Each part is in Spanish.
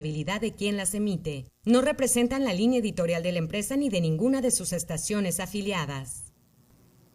de quien las emite. No representan la línea editorial de la empresa ni de ninguna de sus estaciones afiliadas.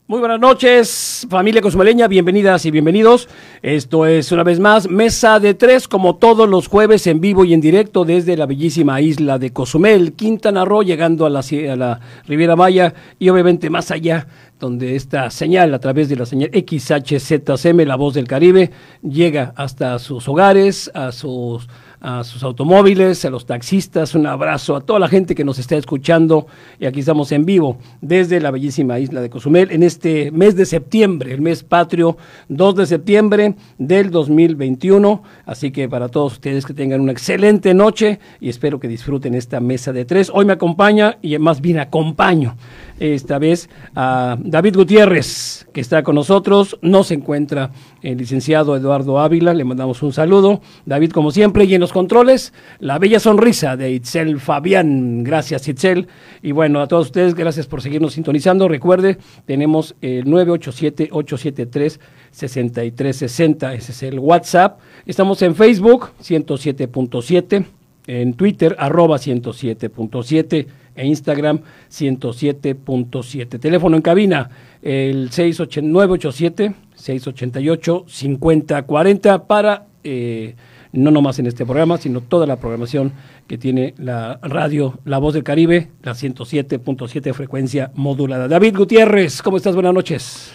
Muy buenas noches, familia cosmeleña, bienvenidas y bienvenidos. Esto es una vez más Mesa de Tres, como todos los jueves en vivo y en directo desde la bellísima isla de Cozumel, Quintana Roo, llegando a la, a la Riviera Maya y obviamente más allá, donde esta señal a través de la señal XHZM, la voz del Caribe, llega hasta sus hogares, a sus a sus automóviles, a los taxistas, un abrazo a toda la gente que nos está escuchando y aquí estamos en vivo desde la bellísima isla de Cozumel en este mes de septiembre, el mes patrio 2 de septiembre del 2021, así que para todos ustedes que tengan una excelente noche y espero que disfruten esta mesa de tres. Hoy me acompaña y más bien acompaño esta vez a David Gutiérrez, que está con nosotros. No se encuentra el licenciado Eduardo Ávila, le mandamos un saludo. David, como siempre, y en los controles, la bella sonrisa de Itzel Fabián. Gracias, Itzel. Y bueno, a todos ustedes, gracias por seguirnos sintonizando. Recuerde, tenemos el 987-873-6360, ese es el WhatsApp. Estamos en Facebook, 107.7, en Twitter, arroba 107.7 e Instagram 107.7. Teléfono en cabina, el 68987-688-5040 para, eh, no nomás en este programa, sino toda la programación que tiene la radio La Voz del Caribe, la 107.7 frecuencia modulada. David Gutiérrez, ¿cómo estás? Buenas noches.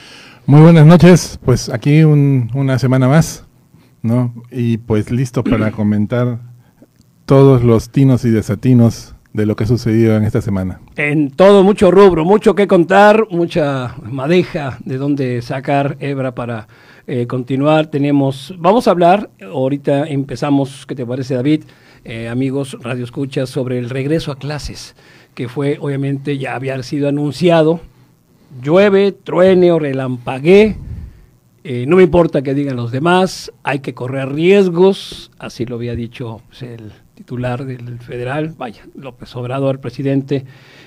Muy buenas noches, pues aquí una semana más, ¿no? Y pues listo para comentar todos los tinos y desatinos de lo que ha sucedido en esta semana. En todo, mucho rubro, mucho que contar, mucha madeja de dónde sacar hebra para eh, continuar. Tenemos, vamos a hablar, ahorita empezamos, ¿qué te parece David? Eh, amigos Radio Escucha, sobre el regreso a clases, que fue obviamente ya había sido anunciado. Llueve, truene o eh, no me importa que digan los demás, hay que correr riesgos, así lo había dicho pues, el titular del federal, vaya, López Obrador, presidente,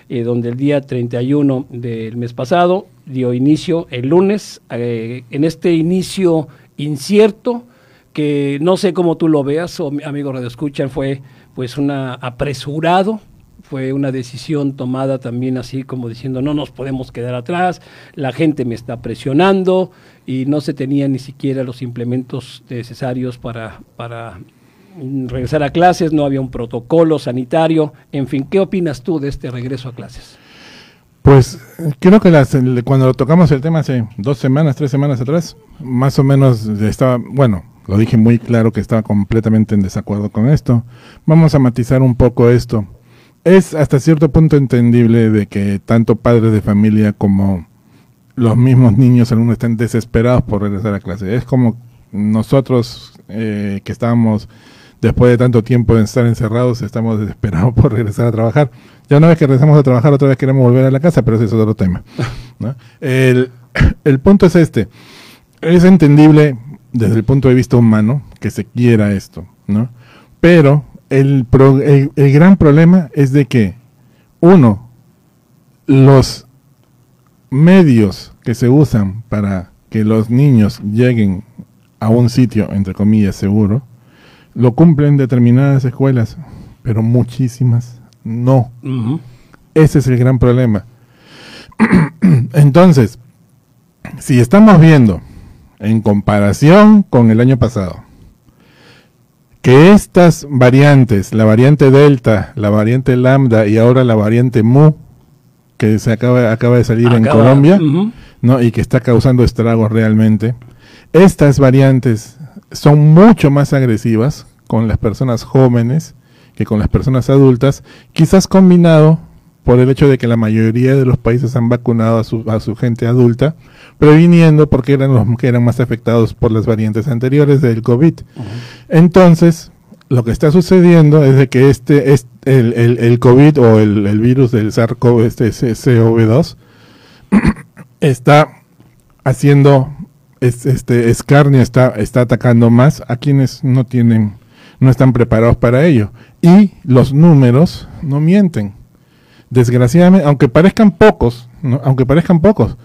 eh, donde el día 31 del mes pasado dio inicio el lunes, eh, en este inicio incierto, que no sé cómo tú lo veas, o amigo Radio Escuchan, fue pues una apresurado, fue una decisión tomada también así como diciendo no nos podemos quedar atrás, la gente me está presionando y no se tenían ni siquiera los implementos necesarios para, para regresar a clases, no había un protocolo sanitario, en fin, ¿qué opinas tú de este regreso a clases? Pues creo que las, cuando lo tocamos el tema hace dos semanas, tres semanas atrás, más o menos estaba, bueno, lo dije muy claro que estaba completamente en desacuerdo con esto. Vamos a matizar un poco esto. Es hasta cierto punto entendible de que tanto padres de familia como los mismos niños algunos estén desesperados por regresar a clase. Es como nosotros eh, que estábamos después de tanto tiempo de estar encerrados, estamos desesperados por regresar a trabajar. Ya una vez que regresamos a trabajar, otra vez queremos volver a la casa, pero ese es otro tema. El, punto es este. Es entendible desde el punto de vista humano que se quiera esto, ¿no? Pero el, el, gran problema es de que, uno, los medios que se usan para que los niños lleguen a un sitio, entre comillas, seguro, lo cumplen determinadas escuelas, pero muchísimas no. Ese es el gran problema. Entonces, si estamos viendo en comparación con el año pasado, que estas variantes, la variante Delta, la variante Lambda y ahora la variante Mu, que se acaba, acaba de salir en Colombia, ¿no? y que está causando estragos realmente, estas variantes son mucho más agresivas con las personas jóvenes que con las personas adultas, quizás combinado por el hecho de que la mayoría de los países han vacunado a su, a su gente adulta, previniendo porque eran los que eran más afectados por las variantes anteriores del COVID. Entonces, lo que está sucediendo es de que este, es el, el, el, COVID o el, el virus del SARS-CoV, este COV2, está haciendo este escarnio está, está atacando más a quienes no tienen, no están preparados para ello. Y los números no mienten. Desgraciadamente, aunque parezcan pocos, aunque parezcan pocos,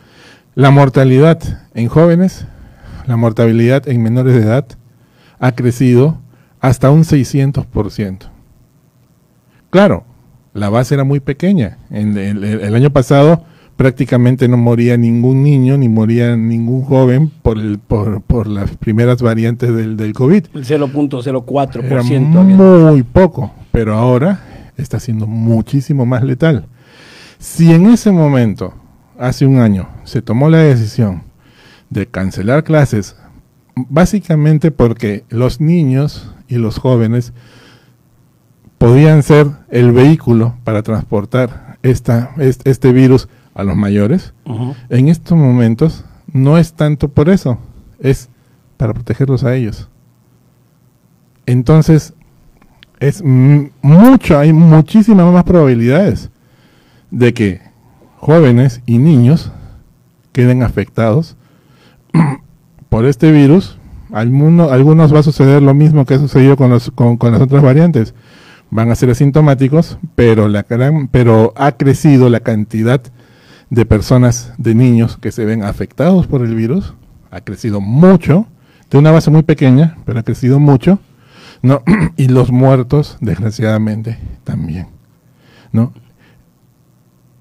la mortalidad en jóvenes, la mortalidad en menores de edad ha crecido hasta un 600%. Claro, la base era muy pequeña. En, el, el año pasado prácticamente no moría ningún niño ni moría ningún joven por, el, por, por las primeras variantes del, del COVID. El 0.04%. Era muy poco, pero ahora está siendo muchísimo más letal. Si en ese momento, hace un año, se tomó la decisión de cancelar clases, básicamente porque los niños y los jóvenes podían ser el vehículo para transportar esta, este virus a los mayores, en estos momentos no es tanto por eso, es para protegerlos a ellos. Entonces, es mucho, hay muchísimas más probabilidades de que jóvenes y niños queden afectados por este virus. Algunos, va a suceder lo mismo que ha sucedido con, los, con, con las otras variantes. Van a ser asintomáticos, pero, la, pero ha crecido la cantidad de personas, de niños que se ven afectados por el virus, ha crecido mucho, de una base muy pequeña, pero ha crecido mucho, ¿no? y los muertos, desgraciadamente, también, ¿no?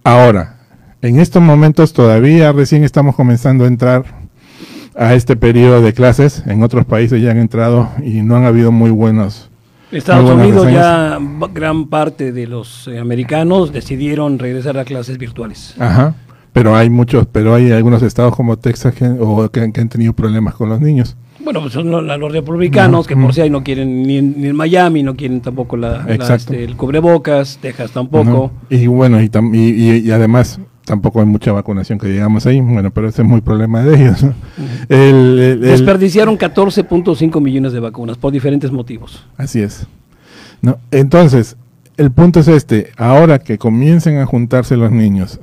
Ahora, en estos momentos todavía recién estamos comenzando a entrar a este periodo de clases, en otros países ya han entrado y no han habido muy buenos Estados Unidos ya gran parte de los eh, americanos decidieron regresar a clases virtuales. Ajá. Pero hay muchos, pero hay algunos estados como Texas que, o que, han tenido problemas con los niños. Bueno, pues son los, republicanos que por si ahí no quieren ni en, Miami, no quieren tampoco la, este, el cubrebocas, Texas tampoco. Y bueno, y, y, además tampoco hay mucha vacunación que digamos ahí, bueno, pero ese es muy problema de ellos. Desperdiciaron 14.5 millones de vacunas por diferentes motivos. Así es. No, entonces, el punto es este, ahora que comiencen a juntarse los niños,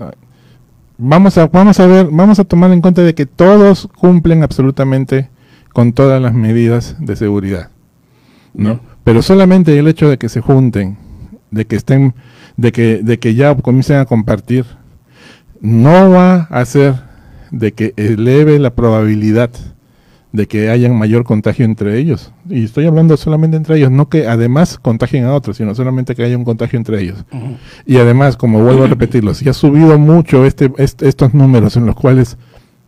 vamos a, vamos a ver, vamos a tomar en cuenta de que todos cumplen absolutamente con todas las medidas de seguridad. ¿no? Pero solamente el hecho de que se junten, de que estén, de que, de que ya comiencen a compartir, no va a hacer de que eleve la probabilidad de que haya mayor contagio entre ellos. Y estoy hablando solamente entre ellos, no que además contagien a otros, sino solamente que haya un contagio entre ellos. Y además, como vuelvo a repetirlo, si ha subido mucho este, estos números en los cuales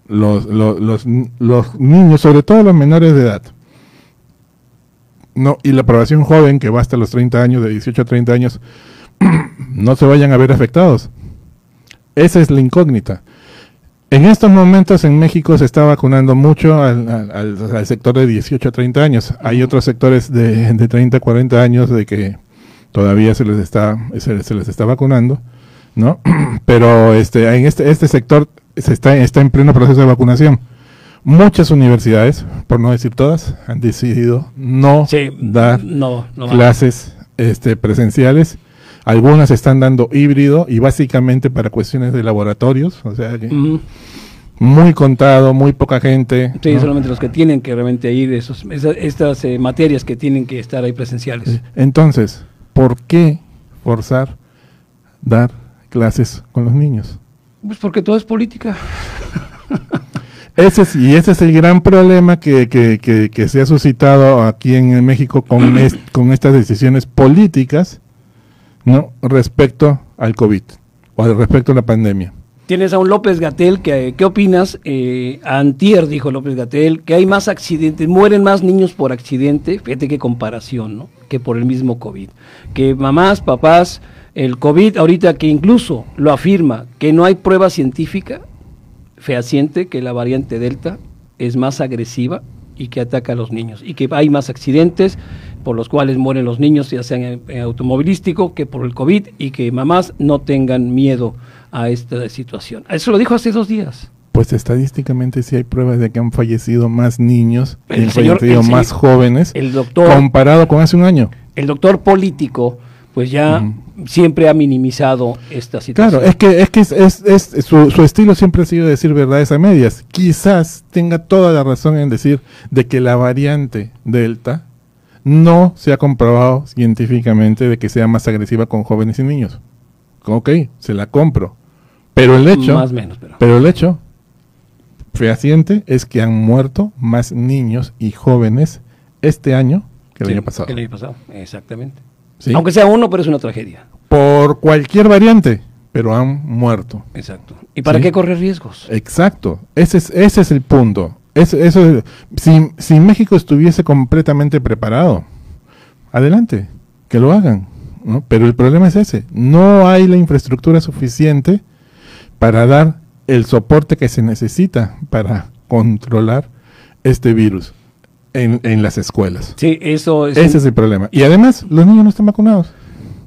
los, los, los, los, niños, sobre todo los menores de edad, no y la población joven que va hasta los 30 años, de 18 a 30 años, no se vayan a ver afectados. Esa es la incógnita. En estos momentos en México se está vacunando mucho al, sector de 18 a 30 años. Hay otros sectores de, de 30 a 40 años de que todavía se les está, se, les está vacunando, ¿no? Pero este, en este, este sector se está, está en pleno proceso de vacunación. Muchas universidades, por no decir todas, han decidido no dar clases este, presenciales algunas están dando híbrido y básicamente para cuestiones de laboratorios, o sea muy contado, muy poca gente. Sí, solamente los que tienen que realmente ir, esos, estas eh, materias que tienen que estar ahí presenciales. Entonces, ¿por qué forzar dar clases con los niños? Pues porque todo es política. Ese es, y ese es el gran problema que, que, que, se ha suscitado aquí en México con, con estas decisiones políticas ¿no? respecto al COVID o respecto a la pandemia. Tienes a un López Gatel, que, ¿qué opinas? Eh, antier dijo López Gatel que hay más accidentes, mueren más niños por accidente, fíjate qué comparación, ¿no? Que por el mismo COVID. Que mamás, papás, el COVID ahorita que incluso lo afirma, que no hay prueba científica fehaciente que la variante Delta es más agresiva y que ataca a los niños y que hay más accidentes por los cuales mueren los niños, ya sean en, automovilístico que por el COVID y que mamás no tengan miedo a esta situación. Eso lo dijo hace dos días. Pues estadísticamente sí hay pruebas de que han fallecido más niños, y han fallecido más jóvenes, el doctor, comparado con hace un año. El doctor político, pues ya siempre ha minimizado esta situación. Claro, es que, es que es, es, su, su, estilo siempre ha sido decir verdades a medias. Quizás tenga toda la razón en decir de que la variante Delta no se ha comprobado científicamente de que sea más agresiva con jóvenes y niños. Ok, se la compro. Pero el hecho, más menos, pero. el hecho fehaciente es que han muerto más niños y jóvenes este año que el año pasado. el año pasado, exactamente. ¿Sí? Aunque sea uno, pero es una tragedia. Por cualquier variante, pero han muerto. Exacto. ¿Y para Sí. qué correr riesgos? Exacto, ese es, ese es el punto. Es- eso, si, si México estuviese completamente preparado, adelante, que lo hagan. ¿no? Pero el problema es ese, no hay la infraestructura suficiente para dar el soporte que se necesita para controlar este virus en, en las escuelas. Sí, eso es... Ese es el problema. Y además, los niños no están vacunados.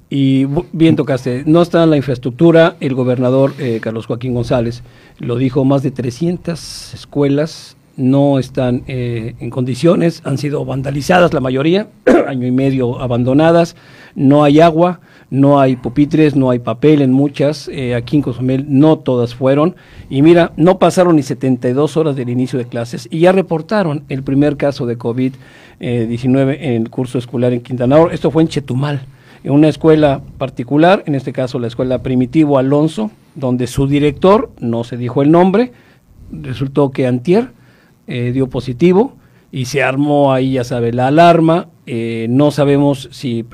Y bien tocaste, no está en la infraestructura, el gobernador eh, Carlos Joaquín González lo dijo, más de 300 escuelas no están eh, en condiciones, han sido vandalizadas la mayoría, año y medio abandonadas, no hay agua, no hay pupitres, no hay papel en muchas, eh, aquí en Cozumel no todas fueron, y mira, no pasaron ni 72 horas del inicio de clases y ya reportaron el primer caso de COVID-19 en el curso escolar en Quintana Roo, esto fue en Chetumal en una escuela particular, en este caso la escuela Primitivo Alonso, donde su director, no se dijo el nombre, resultó que Antier eh, dio positivo y se armó ahí, ya sabe, la alarma. eh, no sabemos si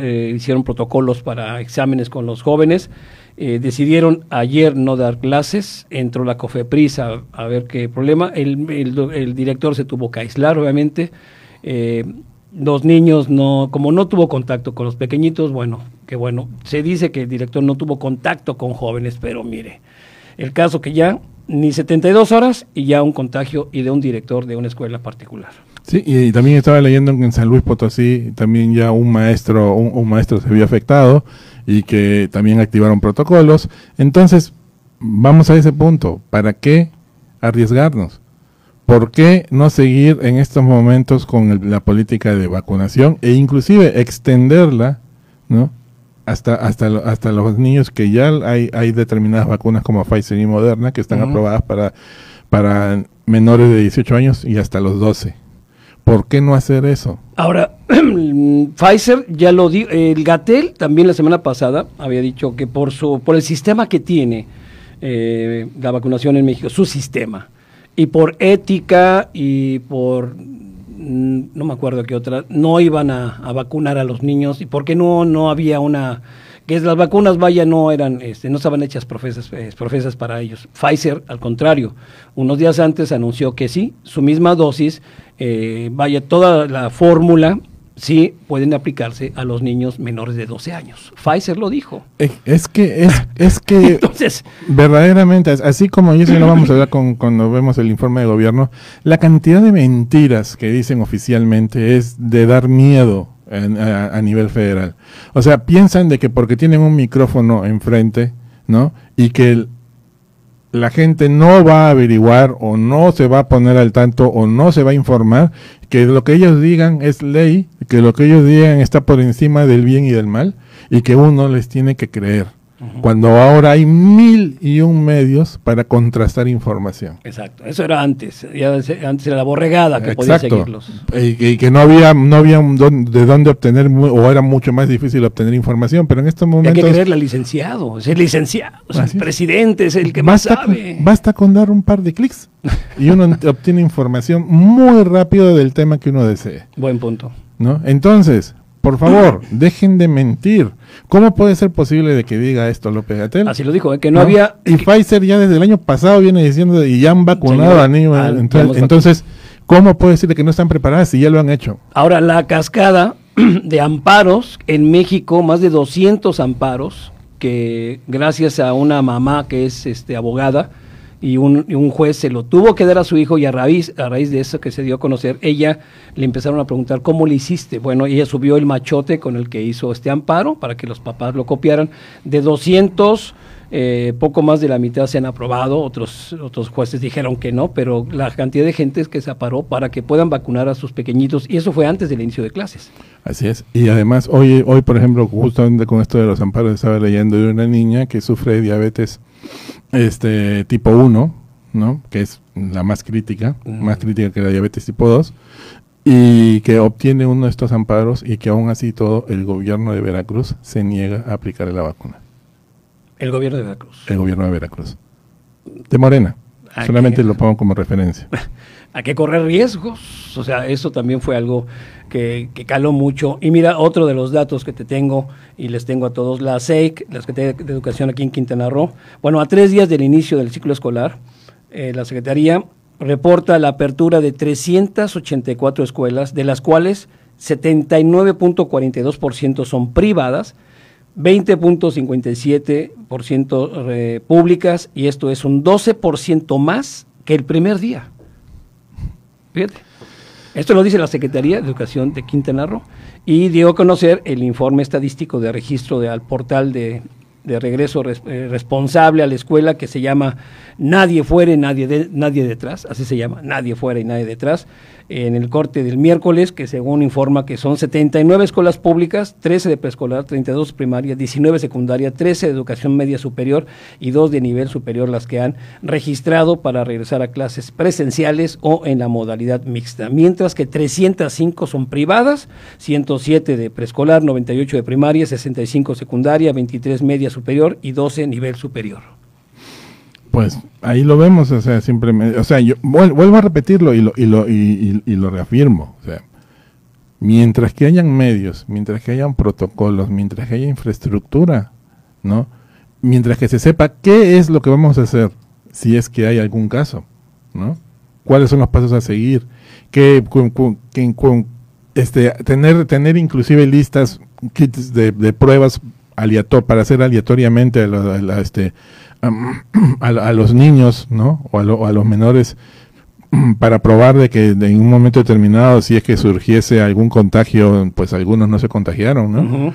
eh, hicieron protocolos para exámenes con los jóvenes. eh, decidieron ayer no dar clases, entró la COFEPRIS a, ver qué problema. El, el director se tuvo que aislar, obviamente. Eh, los niños no, como no tuvo contacto con los pequeñitos, bueno, que bueno, se dice que el director no tuvo contacto con jóvenes, pero mire, el caso que ya ni 72 horas y ya un contagio y de un director de una escuela particular. Sí, y, también estaba leyendo que en San Luis Potosí también ya un maestro, un, maestro se vio afectado y que también activaron protocolos. Entonces, vamos a ese punto. ¿Para qué arriesgarnos? ¿Por qué no seguir en estos momentos con el- la política de vacunación e inclusive extenderla, ¿no? Hasta, hasta, hasta los niños que ya hay, hay determinadas vacunas como Pfizer y Moderna que están aprobadas para, para menores de 18 años y hasta los 12. ¿Por qué no hacer eso? Ahora, Pfizer ya lo dijo, el Gatel también la semana pasada había dicho que por su por el sistema que tiene eh, la vacunación en México, su sistema, y por ética y por no me acuerdo qué otra, no iban a, a vacunar a los niños y porque no no había una que las vacunas vaya no eran este, no estaban hechas profesas eh, profesas para ellos. Pfizer al contrario, unos días antes anunció que sí, su misma dosis eh, vaya toda la fórmula sí pueden aplicarse a los niños menores de 12 años. Pfizer lo dijo. Es, es que, es, es que Entonces, verdaderamente, as- así como eso lo vamos a hablar con, cuando vemos el informe de gobierno, la cantidad de mentiras que dicen oficialmente es de dar miedo en- a, a nivel federal. O sea, piensan de que porque tienen un micrófono enfrente, ¿no? Y que el- la gente no va a averiguar o no se va a poner al tanto o no se va a informar, que lo que ellos digan es ley, que lo que ellos digan está por encima del bien y del mal y que uno les tiene que creer. Cuando ahora hay mil y un medios para contrastar información. exacto, eso era antes, ya antes era la borregada que podía seguirlos. Y que, y que no había, no había un don- de dónde obtener, o era mucho más difícil obtener información, pero en estos Hay que momentos creerle al licenciado, es el licenciado, es el Así es. presidente, es el que más basta, con, sabe. basta con dar un par de clics y uno obtiene información muy rápido del tema que uno desee. Buen punto. ¿no? Entonces, por favor, dejen de mentir. ¿Cómo puede ser posible de que diga esto López Gatel? Así lo dijo, ¿eh? que no, había... Y Pfizer ya desde el año pasado viene diciendo y ya han vacunado a niños. ah, Entonces, entonces, ¿cómo puede decir que no están preparadas si ya lo han hecho? Ahora, la cascada de amparos en México, más de 200 amparos, que gracias a una mamá que es este, abogada y un, un juez se lo tuvo que dar a su hijo y a raíz, a raíz de eso que se dio a conocer, ella le empezaron a preguntar, ¿cómo le hiciste? Bueno, ella subió el machote con el que hizo este amparo para que los papás lo copiaran. De 200, eh, poco más de la mitad se han aprobado, otros, otros jueces dijeron que no, pero la cantidad de gente que se aparó para que puedan vacunar a sus pequeñitos, y eso fue antes del inicio de clases. Así es. Y además, hoy, hoy por ejemplo, justamente con esto de los amparos, estaba leyendo de una niña que sufre diabetes este tipo 1, ¿no? Que es la más crítica, más crítica que la diabetes tipo 2, y que obtiene uno de estos amparos y que aún así todo el gobierno de Veracruz se niega a aplicar la vacuna. El gobierno de Veracruz. El gobierno de Veracruz. De Morena. Solamente lo pongo como referencia. Hay que correr riesgos. O sea, eso también fue algo que, caló mucho. Y mira, otro de los datos que te tengo y les tengo a todos, la SEIC, la Secretaría de Educación aquí en Quintana Roo, bueno, a tres días del inicio del ciclo escolar, eh, la Secretaría reporta la apertura de 384 escuelas, de las cuales 79.42% son privadas, 20.57% eh, públicas y esto es un 12% más que el primer día. Fíjate. Esto lo dice la Secretaría de Educación de Quintana Roo y dio a conocer el informe estadístico de registro de, al portal de, de regreso eh, responsable a la escuela que se llama Nadie fuera y nadie, nadie detrás, así se llama, Nadie fuera y nadie detrás, en el corte del miércoles, que según informa que son 79 escuelas públicas, 13 de preescolar, 32 primaria, 19 secundaria, 13 de educación media superior y 2 de nivel superior las que han registrado para regresar a clases presenciales o en la modalidad mixta, mientras que 305 son privadas, 107 de preescolar, 98 de primaria, 65 secundaria, 23 media superior y 12 nivel superior. Pues ahí lo vemos, o sea, siempre, o sea, yo vuelvo a repetirlo y lo, y lo, y, lo reafirmo, o sea, mientras que hayan medios, mientras que hayan protocolos, mientras que haya infraestructura, ¿no? Mientras que se sepa qué es lo que vamos a hacer si es que hay algún caso, ¿no? ¿Cuáles son los pasos a seguir? Que, este, tener, tener inclusive listas, kits de, pruebas para hacer aleatoriamente a, este, a, los niños, ¿no? O a, los menores para probar de que en un momento determinado, si es que surgiese algún contagio, pues algunos no se contagiaron, ¿no?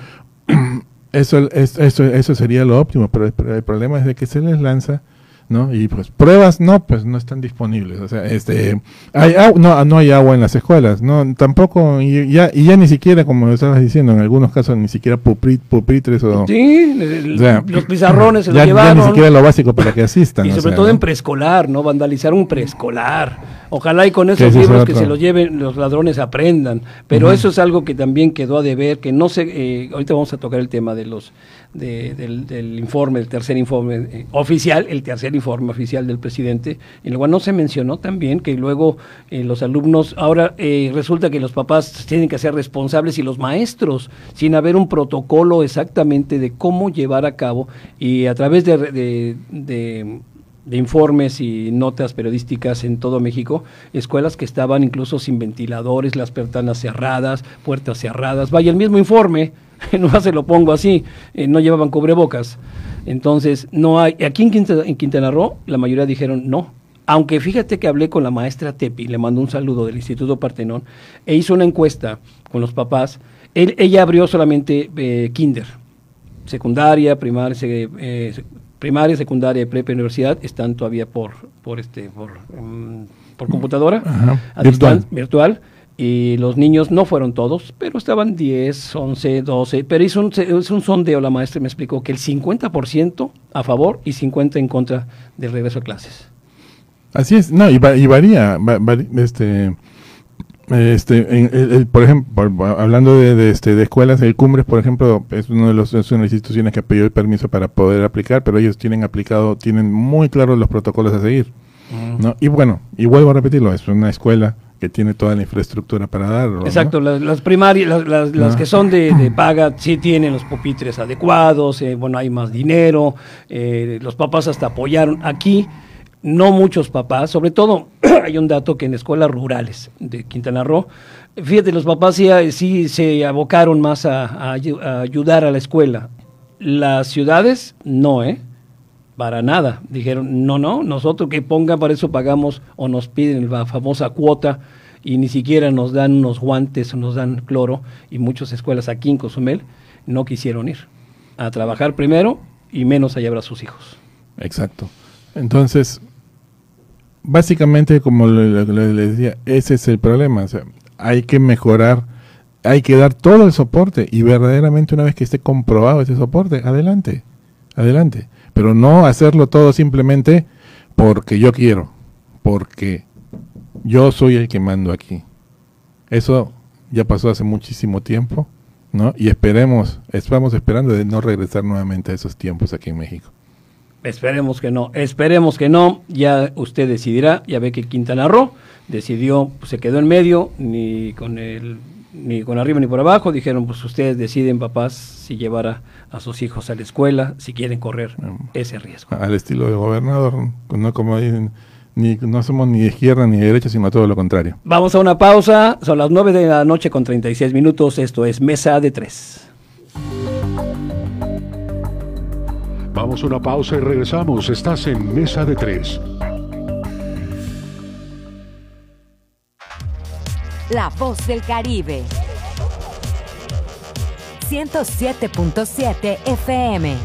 Eso, eso, eso sería lo óptimo, pero el problema es de que se les lanza ¿no? Y pues pruebas no, pues no están disponibles. O sea, este, hay no, no hay agua en las escuelas, no, tampoco, y ya, y ya ni siquiera, como estabas diciendo, en algunos casos ni siquiera pupitres o... Sí, los pizarrones se ya, llevaron. Ya ni siquiera lo básico para que asistan. y sobre todo en preescolar, ¿no? Vandalizar un preescolar. Ojalá y con esos libros que se los lleven, los ladrones aprendan. Pero eso es algo que también quedó a deber, que no sé, eh, ahorita vamos a tocar el tema de los del, informe, el tercer informe eh, oficial, el tercer informe oficial del presidente, en el cual no se mencionó también que luego eh, los alumnos, ahora eh, resulta que los papás tienen que ser responsables y los maestros, sin haber un protocolo exactamente de cómo llevar a cabo y a través de, de informes y notas periodísticas en todo México, escuelas que estaban incluso sin ventiladores, las pertanas cerradas, puertas cerradas. Vaya, el mismo informe no se lo pongo así, eh, no llevaban cubrebocas. Entonces, no hay, aquí en Quintana, en Quintana Roo, la mayoría dijeron no. Aunque fíjate que hablé con la maestra Tepi, le mando un saludo del Instituto Partenón, e hizo una encuesta con los papás. ella abrió solamente eh, kinder, secundaria, primaria, eh, primaria, secundaria, prepa, universidad, están todavía por, por este, por, mm, por computadora, virtual. virtual y los niños no fueron todos, pero estaban 10, 11, 12, pero hizo un, es un sondeo, la maestra me explicó que el 50% a favor y 50% en contra del regreso a clases. Así es, no, y, varía, este, este, por ejemplo, hablando de, este, de escuelas, el Cumbres, por ejemplo, es uno de los, es una de las instituciones que pedido el permiso para poder aplicar, pero ellos tienen aplicado, tienen muy claros los protocolos a seguir, ¿no? Y bueno, y vuelvo a repetirlo, es una escuela que tiene toda la infraestructura para darlo. Exacto, las, primarias, las, que son de, paga, sí tienen los pupitres adecuados, eh, bueno, hay más dinero, eh, los papás hasta apoyaron. Aquí, no muchos papás, sobre todo hay un dato que en escuelas rurales de Quintana Roo, fíjate, los papás sí, sí se abocaron más a, ayudar a la escuela. Las ciudades, no, ¿eh? Para nada. Dijeron, no, no, nosotros que pongan para eso pagamos o nos piden la famosa cuota y ni siquiera nos dan unos guantes o nos dan cloro y muchas escuelas aquí en Cozumel no quisieron ir a trabajar primero y menos a llevar a sus hijos. Exacto. Entonces, básicamente, como le, decía, ese es el problema. O sea, hay que mejorar, hay que dar todo el soporte y verdaderamente una vez que esté comprobado ese soporte, adelante, adelante pero no hacerlo todo simplemente porque yo quiero, porque yo soy el que mando aquí. Eso ya pasó hace muchísimo tiempo, ¿no? Y esperemos, estamos esperando de no regresar nuevamente a esos tiempos aquí en México. Esperemos que no, esperemos que no. Ya usted decidirá. Ya ve que Quintana Roo decidió, pues, se quedó en medio, ni con el ni con arriba ni por abajo. Dijeron, pues ustedes deciden, papás, si llevar a, a sus hijos a la escuela, si quieren correr ese riesgo. Al estilo de gobernador, no como ni, no somos ni de izquierda ni de derecha, sino todo lo contrario. Vamos a una pausa. Son las 9 de la noche con 36 minutos. Esto es Mesa de Tres. Vamos a una pausa y regresamos. Estás en Mesa de Tres. La voz del Caribe. 107.7 FM.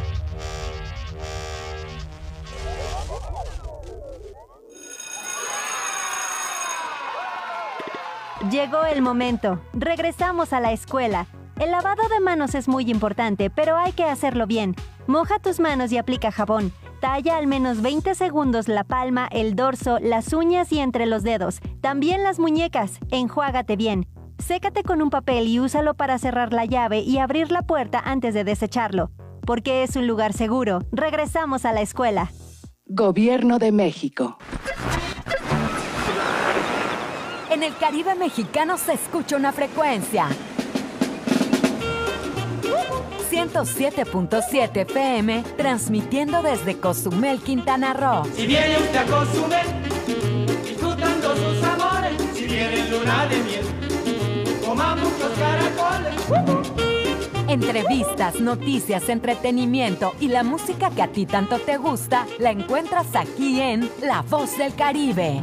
Llegó el momento. Regresamos a la escuela. El lavado de manos es muy importante, pero hay que hacerlo bien. Moja tus manos y aplica jabón. Talla al menos 20 segundos la palma, el dorso, las uñas y entre los dedos. También las muñecas. Enjuágate bien. Sécate con un papel y úsalo para cerrar la llave y abrir la puerta antes de desecharlo. Porque es un lugar seguro. Regresamos a la escuela. Gobierno de México. En el Caribe mexicano se escucha una frecuencia. 107.7 FM, transmitiendo desde Cozumel, Quintana Roo. Si viene usted a Cozumel, disfrutando sus amores, si viene en luna de miel, coma muchos caracoles. Entrevistas, noticias, entretenimiento y la música que a ti tanto te gusta, la encuentras aquí en La Voz del Caribe.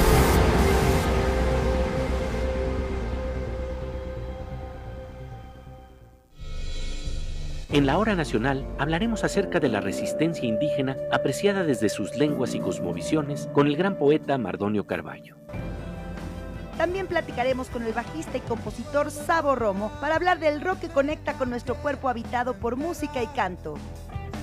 En la hora nacional hablaremos acerca de la resistencia indígena apreciada desde sus lenguas y cosmovisiones con el gran poeta Mardonio Carballo. También platicaremos con el bajista y compositor Sabo Romo para hablar del rock que conecta con nuestro cuerpo habitado por música y canto.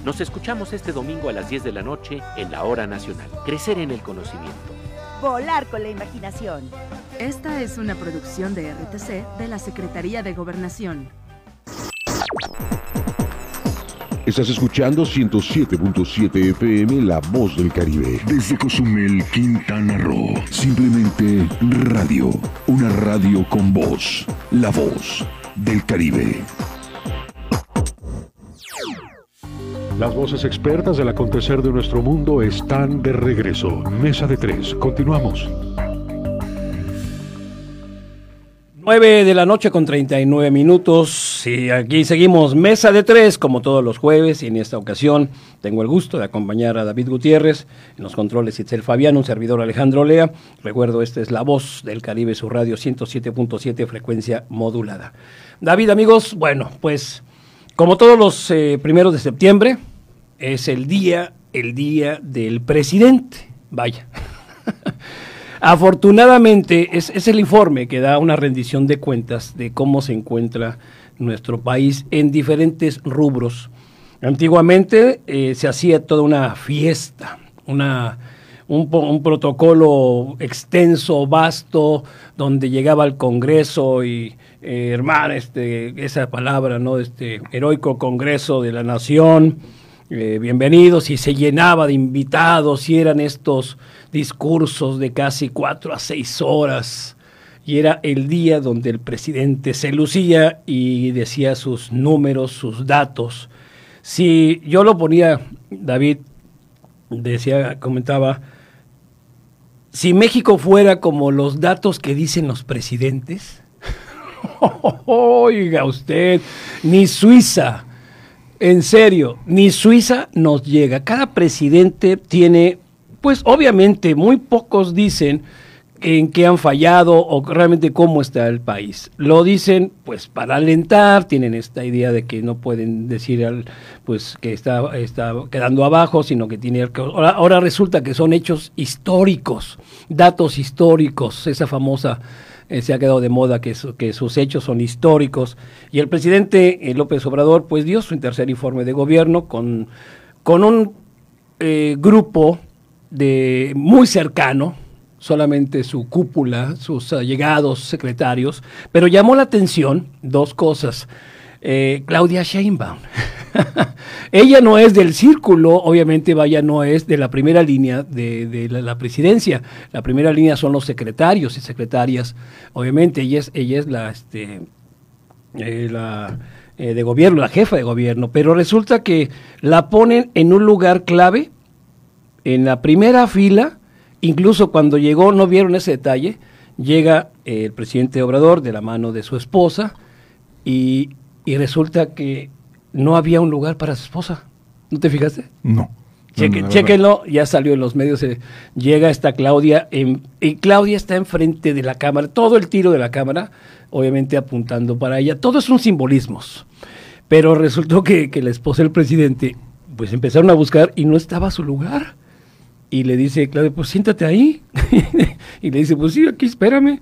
Nos escuchamos este domingo a las 10 de la noche en la hora nacional. Crecer en el conocimiento. Volar con la imaginación. Esta es una producción de RTC de la Secretaría de Gobernación. Estás escuchando 107.7 FM La Voz del Caribe. Desde Cozumel, Quintana Roo. Simplemente radio. Una radio con voz. La Voz del Caribe. Las voces expertas del acontecer de nuestro mundo están de regreso. Mesa de tres. Continuamos. 9 de la noche con 39 minutos y aquí seguimos mesa de tres como todos los jueves y en esta ocasión tengo el gusto de acompañar a David Gutiérrez en los controles Itzel Fabián, un servidor Alejandro Lea. Recuerdo, esta es la voz del Caribe, su radio 107.7 frecuencia modulada. David, amigos, bueno, pues como todos los eh, primeros de septiembre es el día, el día del presidente. Vaya. Afortunadamente, es, es, el informe que da una rendición de cuentas de cómo se encuentra nuestro país en diferentes rubros. Antiguamente eh, se hacía toda una fiesta, una, un, protocolo extenso, vasto, donde llegaba al Congreso y, eh, este, esa palabra, ¿no? Este heroico Congreso de la Nación, eh, bienvenidos, y se llenaba de invitados, y eran estos discursos de casi cuatro a seis horas. Y era el día donde el presidente se lucía y decía sus números, sus datos. Si yo lo ponía, David decía, comentaba, si México fuera como los datos que dicen los presidentes, oiga usted, ni Suiza, En serio, ni Suiza nos llega. Cada presidente tiene, pues obviamente, muy pocos dicen en qué han fallado o realmente cómo está el país. Lo dicen pues para alentar, tienen esta idea de que no pueden decir al, pues que está, está quedando abajo, sino que tiene ahora, ahora resulta que son hechos históricos, datos históricos, esa famosa eh, se ha quedado de moda que, su- que sus hechos son históricos. Y el presidente eh, López Obrador pues dio su tercer informe de gobierno con, con un eh, grupo de muy cercano, solamente su cúpula, sus allegados secretarios, pero llamó la atención dos cosas. Eh, Claudia Sheinbaum. Ella no es del círculo, obviamente vaya, no es de la primera línea de, la, presidencia. La primera línea son los secretarios y secretarias. Obviamente ella es, ella es la, este, eh, eh, de gobierno, la jefa de gobierno, pero resulta que la ponen en un lugar clave, en la primera fila, incluso cuando llegó, no vieron ese detalle, llega el presidente Obrador de la mano de su esposa y, y resulta que no había un lugar para su esposa. ¿No te fijaste? No. Cheque- No, la chéquenlo, ya salió en los medios. eh, llega esta Claudia, en- y Claudia está enfrente de la cámara, todo el tiro de la cámara, obviamente apuntando para ella. Todo es un simbolismos. Pero resultó que, que la esposa del presidente, pues empezaron a buscar y no estaba su lugar. Y le dice, Claudia, pues siéntate ahí. y le dice, pues sí, aquí espérame.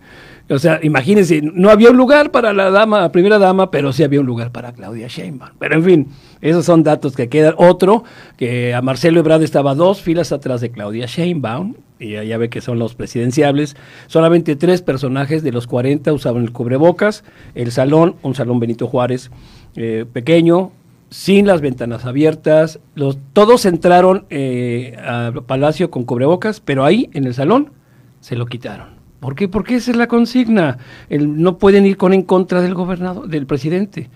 O sea, imagínense, no había un lugar para la dama, la primera dama, pero sí había un lugar para Claudia Sheinbaum. Pero en fin, esos son datos que quedan. Otro, que a Marcelo Ebrard estaba dos filas atrás de Claudia Sheinbaum, y ya, ve que son los presidenciables. Solamente tres personajes de los 40 usaban el cubrebocas. El salón, un salón Benito Juárez eh, pequeño, sin las ventanas abiertas. Los, todos entraron eh, al palacio con cubrebocas, pero ahí en el salón se lo quitaron. ¿Por qué? Porque esa es la consigna. El- no pueden ir con en contra del gobernador, del presidente.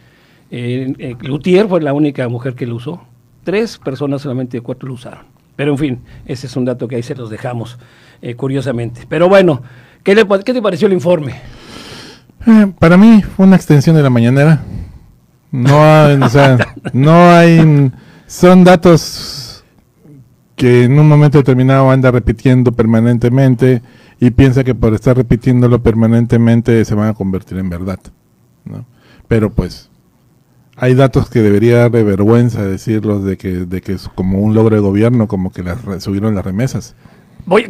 Eh, eh, Lutier fue la única mujer que lo usó. Tres personas solamente de cuatro lo usaron. Pero en fin, ese es un dato que ahí se los dejamos, eh, curiosamente. Pero bueno, ¿qué, le ¿qué te pareció el informe? Para mí fue una extensión de la mañanera. No hay, o sea, no hay, son datos que en un momento determinado anda repitiendo permanentemente y piensa que por estar repitiéndolo permanentemente se van a convertir en verdad. ¿no? Pero pues hay datos que debería darle vergüenza decirlos de que, de que es como un logro de gobierno, como que las subieron las remesas.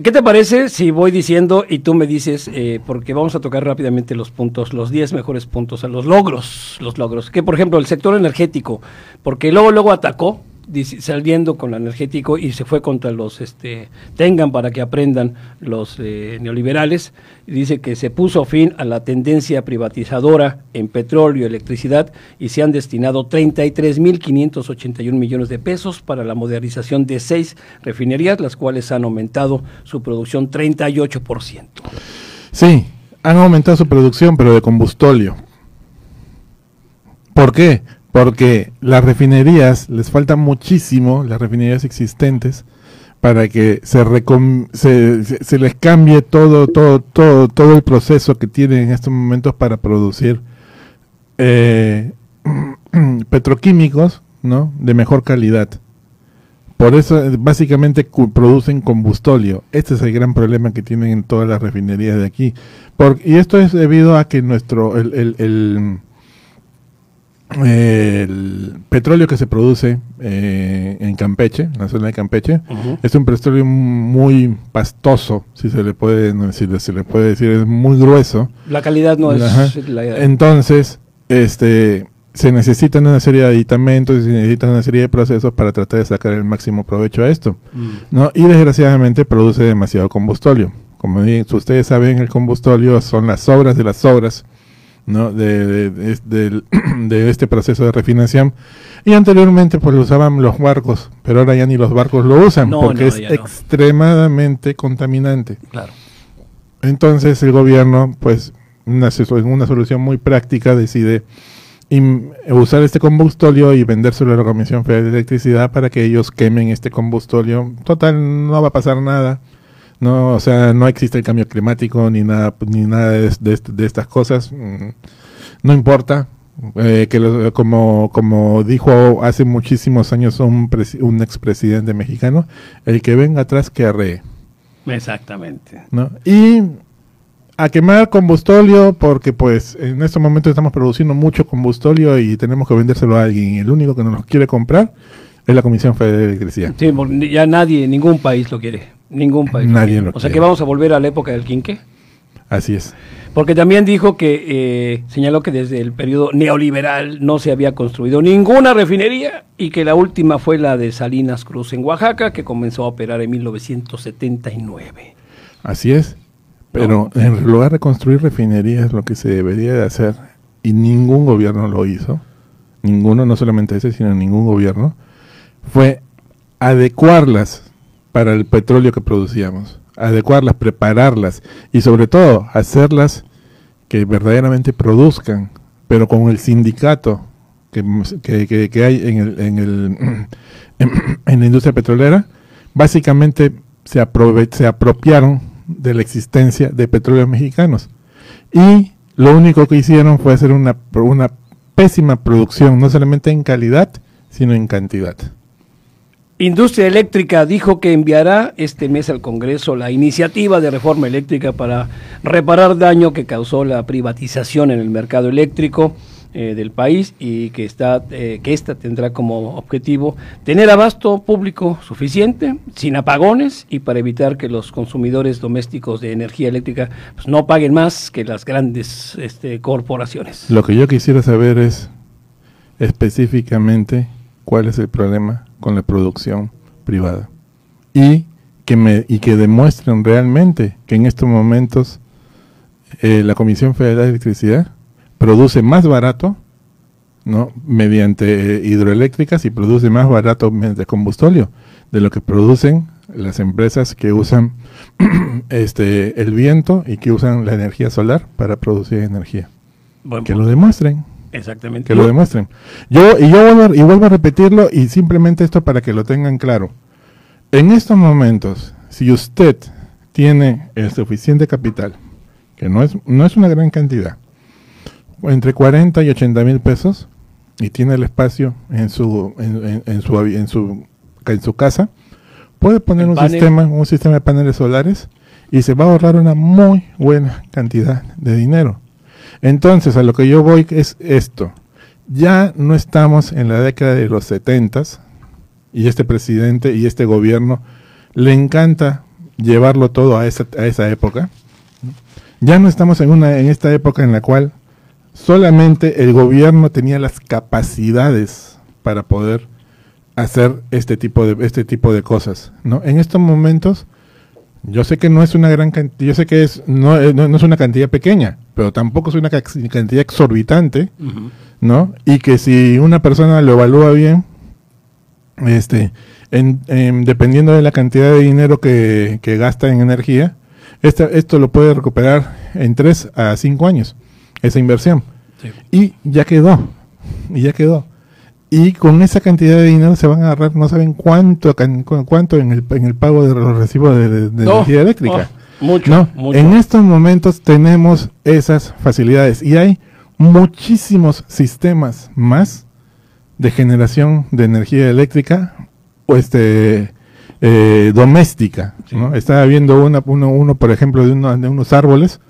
¿Qué te parece si voy diciendo y tú me dices, eh, porque vamos a tocar rápidamente los puntos, los 10 mejores puntos, los logros, los logros, que por ejemplo el sector energético, porque luego luego atacó, saliendo con el energético y se fue contra los, este, tengan para que aprendan los eh, neoliberales, dice que se puso fin a la tendencia privatizadora en petróleo y electricidad y se han destinado 33.581 millones de pesos para la modernización de seis refinerías, las cuales han aumentado su producción 38%. Sí, han aumentado su producción, pero de combustóleo. ¿Por qué? Porque las refinerías, les falta muchísimo, las refinerías existentes, para que se, se, se- les cambie todo, todo, todo, todo el proceso que tienen en estos momentos para producir eh, petroquímicos, ¿no? De mejor calidad. Por eso básicamente producen combustóleo. Este es el gran problema que tienen en todas las refinerías de aquí. Por- y esto es debido a que nuestro el, el- el- el petróleo que se produce eh, en Campeche, en la zona de Campeche, es un petróleo muy pastoso, si se le puede, no, si se le puede decir, es muy grueso. La calidad no es la- Entonces, este, se necesitan una serie de aditamentos y se necesitan una serie de procesos para tratar de sacar el máximo provecho a esto. Mm. ¿no? Y desgraciadamente produce demasiado combustóleo. Como ustedes saben, el combustóleo son las sobras de las sobras ¿no? de, de- de- este proceso de refinación. Y anteriormente pues lo usaban los barcos, pero ahora ya ni los barcos lo usan No, porque no, es extremadamente contaminante. Claro. Entonces el gobierno, pues, una, una solución muy práctica decide usar este combustóleo y vendérselo a la Comisión Federal de Electricidad para que ellos quemen este combustóleo. Total, no va a pasar nada. No, o sea, no existe el cambio climático ni nada, ni nada de, de est- de estas cosas. Mm, No importa. Eh, que lo- como, como dijo hace muchísimos años un, un expresidente mexicano, el que venga atrás que arree. Exactamente. ¿no? Y a quemar combustóleo porque pues en estos momentos estamos produciendo mucho combustóleo y tenemos que vendérselo a alguien el único que nos quiere comprar es la Comisión Federal de Electricidad. Sí, ya nadie, ningún país lo quiere. Ningún país. Nadie lo O sea quiere. que vamos a volver a la época del quinque. Así es. Porque también dijo que, eh, señaló que desde el periodo neoliberal no se había construido ninguna refinería y que la última fue la de Salinas Cruz en Oaxaca, que comenzó a operar en 1979. Así es. Pero en lugar de construir refinerías, lo que se debería de hacer, y ningún gobierno lo hizo, ninguno, no solamente ese, sino ningún gobierno, fue adecuarlas para el petróleo que producíamos, adecuarlas, prepararlas y sobre todo hacerlas que verdaderamente produzcan, pero con el sindicato que, que- que- hay en, el, en, el, en la industria petrolera, básicamente se, aprove- se apropiaron de la existencia de petróleos mexicanos. Y lo único que hicieron fue hacer una, una pésima producción, no solamente en calidad, sino en cantidad. Industria Eléctrica dijo que enviará este mes al Congreso la iniciativa de reforma eléctrica para reparar daño que causó la privatización en el mercado eléctrico eh, del país y que está eh, que esta tendrá como objetivo tener abasto público suficiente, sin apagones y para evitar que los consumidores domésticos de energía eléctrica pues, no paguen más que las grandes este, corporaciones. Lo que yo quisiera saber es específicamente cuál es el problema con la producción privada. Y que me y que demuestren realmente que en estos momentos eh, la Comisión Federal de Electricidad produce más barato no mediante eh, hidroeléctricas y produce más barato mediante combustóleo de lo que producen las empresas que usan este el viento y que usan la energía solar para producir energía. Buen que punto. lo demuestren Exactamente. que lo demuestren. Yo y yo vuelvo, a- y vuelvo a repetirlo y simplemente esto para que lo tengan claro. En estos momentos, si usted tiene el suficiente capital, que no es no es una gran cantidad, entre 40 y 80 mil pesos y tiene el espacio en su en, en- en su en su en su casa, puede poner El un panel. sistema un sistema de paneles solares y se va a ahorrar una muy buena cantidad de dinero. Entonces, a lo que yo voy es esto. Ya no estamos en la década de los setentas y este presidente y este gobierno le encanta llevarlo todo a esa, a esa época. Ya no estamos en una en esta época en la cual solamente el gobierno tenía las capacidades para poder hacer este tipo de este tipo de cosas, ¿no? En estos momentos yo sé que no es una gran cantidad, yo sé que es no, eh, no, no es una cantidad pequeña, pero tampoco es una ca- cantidad exorbitante. ¿no? Y que si una persona lo evalúa bien, este, en, en- dependiendo de la cantidad de dinero que, que gasta en energía, esta- esto lo puede recuperar en 3 a 5 años, esa inversión. Sí. Y ya quedó, y ya quedó. Y con esa cantidad de dinero se van a agarrar, no saben cuánto, cuánto en el, en el pago de los recibos de, de- de No, energía eléctrica. oh, mucho, No, mucho. en estos momentos tenemos esas facilidades y hay muchísimos sistemas más de generación de energía eléctrica o este eh, doméstica. ¿no? Estaba viendo una, uno, uno, por ejemplo, de, uno- de unos árboles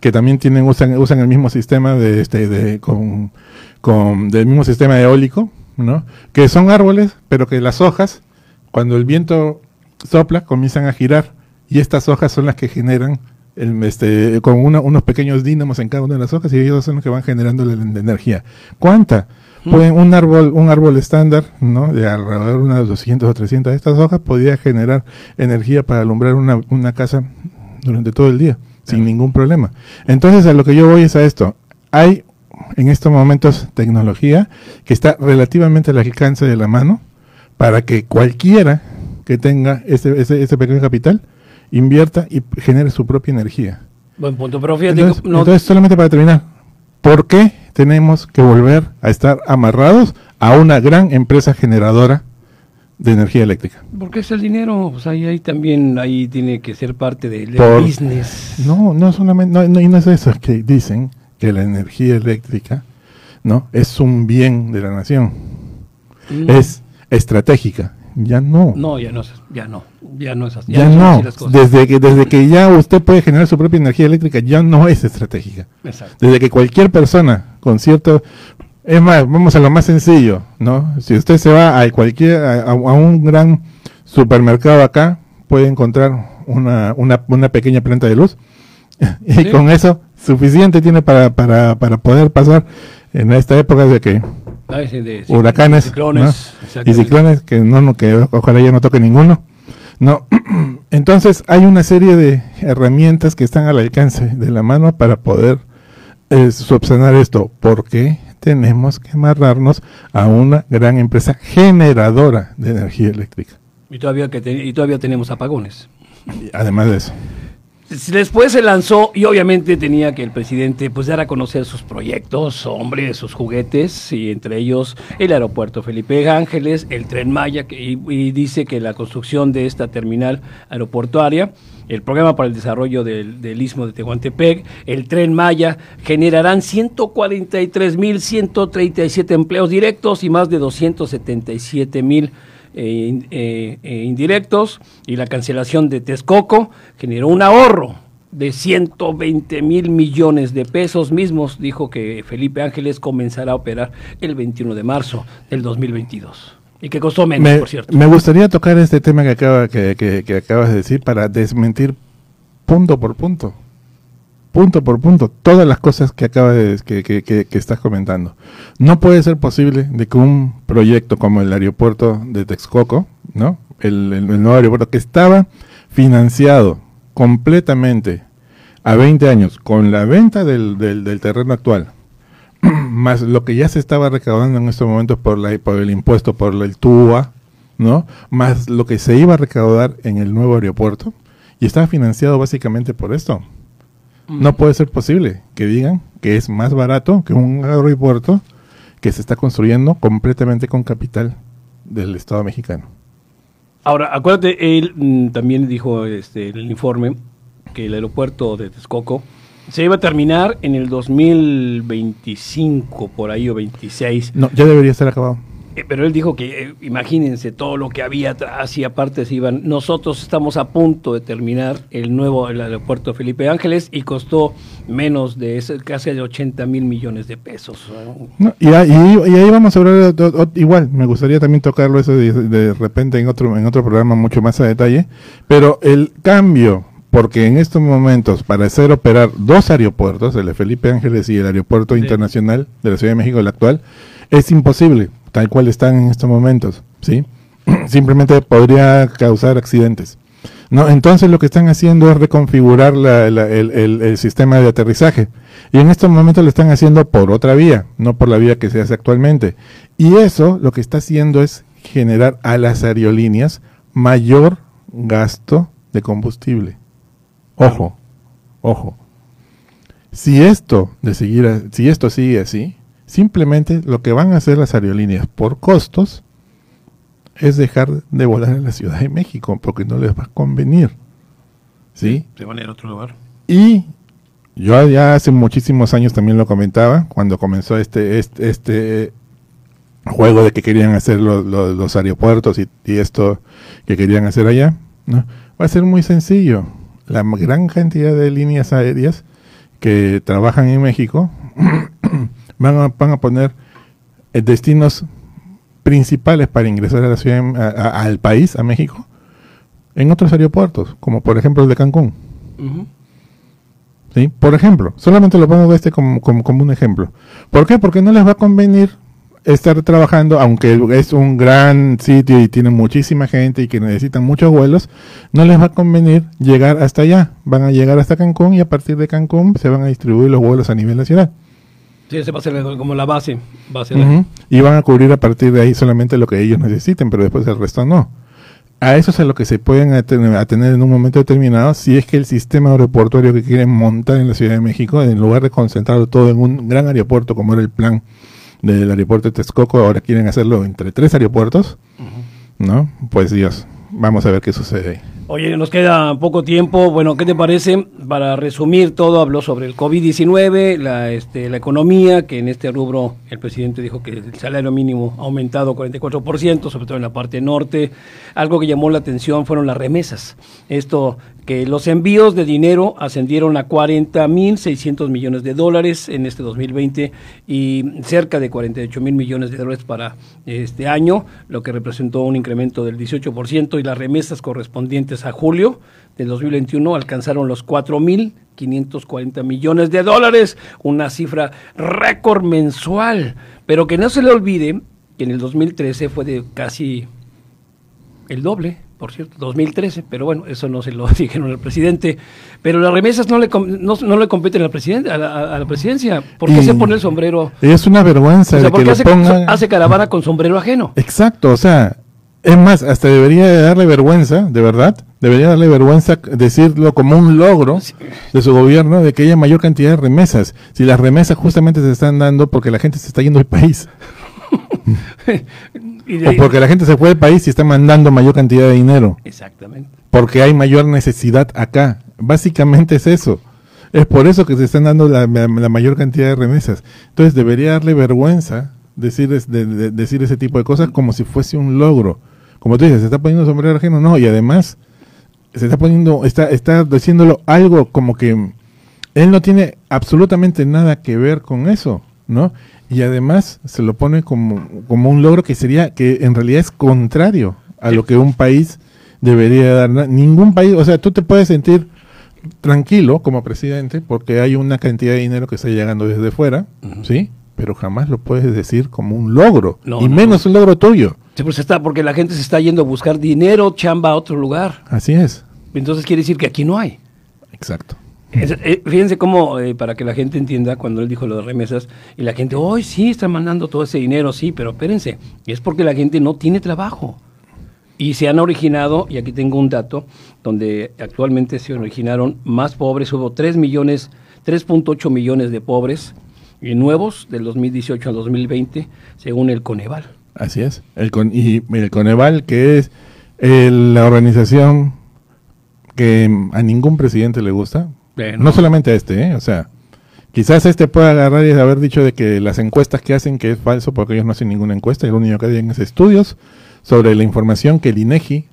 que también tienen usan, usan el mismo sistema de este de con, con del mismo sistema eólico, ¿no? Que son árboles, pero que las hojas cuando el viento sopla comienzan a girar y estas hojas son las que generan el, este, con una- unos pequeños dínamos en cada una de las hojas y ellos son los que van generando la, la energía. ¿Cuánta? Pueden, un árbol un árbol estándar, ¿no? De alrededor de unas 200 o 300 de estas hojas podría generar energía para alumbrar una, una casa durante todo el día sin ningún problema. Entonces a lo que yo voy es a esto. Hay en estos momentos tecnología que está relativamente al alcance de la mano para que cualquiera que tenga ese, ese, ese pequeño capital invierta y genere su propia energía. Buen punto, pero fíjate, Entonces, no- entonces, solamente para terminar, ¿por qué tenemos que volver a estar amarrados a una gran empresa generadora de energía eléctrica? porque es el dinero, pues ahí, ahí también ahí tiene que ser parte del, Por- business. No, no solamente, no, no, y no es eso, es que dicen que la energía eléctrica ¿no? Es un bien de la nación. Mm. Es estratégica. Ya no. No, ya no, es- ya no, ya no es así. Ya no. así las cosas. Desde que, desde que ya usted puede generar su propia energía eléctrica, ya no es estratégica. Exacto. Desde que cualquier persona con cierto... Es más, vamos a lo más sencillo, ¿no? Si usted se va a cualquier, a, a un gran supermercado acá, puede encontrar una, una, una pequeña planta de luz. y Sí. con eso, suficiente tiene para, para, para poder pasar en esta época de que sí, de- sí, huracanes ciclones, ¿no? y ciclones que no, no que ojalá ya no toque ninguno no entonces hay una serie de herramientas que están al alcance de la mano para poder eh, subsanar esto porque tenemos que amarrarnos a una gran empresa generadora de energía eléctrica Y todavía, que te- y todavía tenemos apagones. Además de eso Después se lanzó y obviamente tenía que el presidente pues dar a conocer sus proyectos, hombre, sus juguetes y entre ellos el aeropuerto Felipe Ángeles, el tren Maya que- y, y dice que la construcción de esta terminal aeroportuaria, el programa para el desarrollo del, del istmo de Tehuantepec, el tren Maya generarán 143.137 empleos directos y más de 277.000 eh, in- eh, eh, indirectos y la cancelación de Texcoco generó un ahorro de 120 mil millones de pesos. Mismos, dijo que Felipe Ángeles comenzará a operar el 21 de marzo del 2022 y que costó menos, me, por cierto. me gustaría tocar este tema que, acaba, que, que- que acabas de decir para desmentir punto por punto, punto por punto, todas las cosas que acabas de, que, que- que- que estás comentando. No puede ser posible de que un proyecto como el aeropuerto de Texcoco, ¿no? El, el- el nuevo aeropuerto que estaba financiado completamente a 20 años con la venta del, del- del terreno actual, más lo que ya se estaba recaudando en estos momentos por, la, por el impuesto, por el TUA, ¿no? Más lo que se iba a recaudar en el nuevo aeropuerto, y estaba financiado básicamente por esto. No puede ser posible que digan que es más barato que un aeropuerto que se está construyendo completamente con capital del Estado mexicano. Ahora, acuérdate, él mm, también dijo este, en el informe que el aeropuerto de Texcoco se iba a terminar en el 2025, por ahí o 26. No, ya debería estar acabado. Eh, Pero él dijo que, eh, imagínense todo lo que había atrás y aparte se iban. Nosotros estamos a punto de terminar el nuevo el aeropuerto Felipe Ángeles y costó menos de ese, casi de 80 mil millones de pesos. No, y, ahí- y ahí vamos a hablar de- de- de- igual, me gustaría también tocarlo eso de, de repente en otro, en otro programa mucho más a detalle, pero el cambio, porque en estos momentos para hacer operar dos aeropuertos, el de Felipe Ángeles y el aeropuerto Sí. internacional de la Ciudad de México, el actual, es imposible, tal cual están en estos momentos, ¿sí? Simplemente podría causar accidentes. No, entonces lo que están haciendo es reconfigurar la- la- el, el- el sistema de aterrizaje. Y en estos momentos lo están haciendo por otra vía, no por la vía que se hace actualmente. Y eso lo que está haciendo es generar a las aerolíneas mayor gasto de combustible. Ojo, ojo. Si esto de seguir, a- si esto sigue así, simplemente lo que van a hacer las aerolíneas por costos es dejar de volar en la Ciudad de México porque no les va a convenir. ¿Sí? Se van a ir a otro lugar. Y yo ya hace muchísimos años también lo comentaba, cuando comenzó este, este, este juego de que querían hacer lo- lo- los aeropuertos y, y esto que querían hacer allá, ¿no? va a ser muy sencillo. La gran cantidad de líneas aéreas que trabajan en México van a, van a poner eh, destinos principales para ingresar a la ciudad, de- a- a- al país, a México, en otros aeropuertos, como por ejemplo el de Cancún. ¿Sí? Por ejemplo, solamente lo pongo este como, como, como un ejemplo. ¿Por qué? Porque no les va a convenir estar trabajando, aunque es un gran sitio y tiene muchísima gente y que necesitan muchos vuelos, no les va a convenir llegar hasta allá. Van a llegar hasta Cancún y a partir de Cancún se van a distribuir los vuelos a nivel nacional. Sí, ese va a ser como la base. base. Y van a cubrir a partir de ahí solamente lo que ellos necesiten, pero después el resto no. A eso es a lo que se pueden atener en un momento determinado si es que el sistema aeroportuario que quieren montar en la Ciudad de México, en lugar de concentrarlo todo en un gran aeropuerto como era el plan del aeropuerto de Texcoco, ahora quieren hacerlo entre tres aeropuertos, ¿no? Pues Dios, vamos a ver qué sucede. Oye, nos queda poco tiempo. Bueno, ¿qué te parece? Para resumir todo, habló sobre el COVID-19, la, este, la economía, que en este rubro el presidente dijo que el salario mínimo ha aumentado 44%, sobre todo en la parte norte. Algo que llamó la atención fueron las remesas. Esto, que los envíos de dinero ascendieron a 40.600 millones de dólares en este 2020 y cerca de 48 mil millones de dólares para este año, lo que representó un incremento del 18% y las remesas correspondientes a julio del 2021 alcanzaron los 4.540 millones de dólares, una cifra récord mensual, pero que no se le olvide que en el 2013 fue de casi el doble, por cierto, 2013, pero bueno, eso no se lo dijeron al presidente. Pero las remesas no le, no, no le competen al presidente, a la, a la presidencia. ¿Por qué Y se pone el sombrero? Es una vergüenza O sea, de ¿por que lo hace, pongan. hace caravana con sombrero ajeno? Exacto, o sea, es más, hasta debería de darle vergüenza, de verdad, debería darle vergüenza decirlo como un logro de su gobierno de que haya mayor cantidad de remesas. Si las remesas justamente se están dando porque la gente se está yendo del país. Y de O porque la gente se fue del país y está mandando mayor cantidad de dinero. Exactamente. Porque hay mayor necesidad acá. Básicamente es eso. Es por eso que se están dando la, la- la mayor cantidad de remesas. Entonces debería darle vergüenza decir, de- de- decir ese tipo de cosas como si fuese un logro. Como tú dices, se está poniendo sombrero ajeno. No, y además se está poniendo, está, está diciéndolo algo como que él no tiene absolutamente nada que ver con eso, ¿no? Y además se lo pone como, como un logro que sería, que en realidad es contrario a lo que un país debería dar. Ningún país, o sea, tú te puedes sentir tranquilo como presidente porque hay una cantidad de dinero que está llegando desde fuera, ¿sí? Pero jamás lo puedes decir como un logro, No, y no, menos un logro tuyo. Sí, pues está, porque la gente se está yendo a buscar dinero, chamba a otro lugar. Así es, Entonces quiere decir que aquí no hay. exacto. Eh, fíjense cómo, eh, para que la gente entienda, cuando él dijo lo de remesas, y la gente, hoy sí, están mandando todo ese dinero, sí, pero espérense, es porque la gente no tiene trabajo. Y se han originado, y aquí tengo un dato, donde actualmente se originaron más pobres, hubo 3 millones, 3.8 millones de pobres y nuevos del 2018 al 2020, según el Coneval. Así es. El con, y el Coneval, que es eh, la organización que a ningún presidente le gusta, Bueno. no solamente este, ¿eh? o sea, quizás este pueda agarrar y haber dicho de que las encuestas que hacen que es falso porque ellos no hacen ninguna encuesta, y lo único que hacen es estudios sobre la información que el INEGI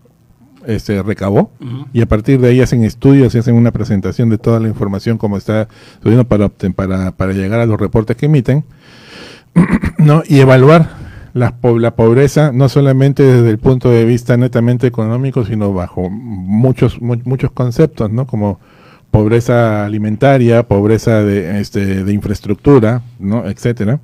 este, recabó y a partir de ahí hacen estudios y hacen una presentación de toda la información como está subiendo para, para, para llegar a los reportes que emiten ¿no? y evaluar la, la pobreza no solamente desde el punto de vista netamente económico, sino bajo muchos mu- muchos conceptos, ¿no? Como pobreza alimentaria, pobreza de este de infraestructura, ¿no? etcétera.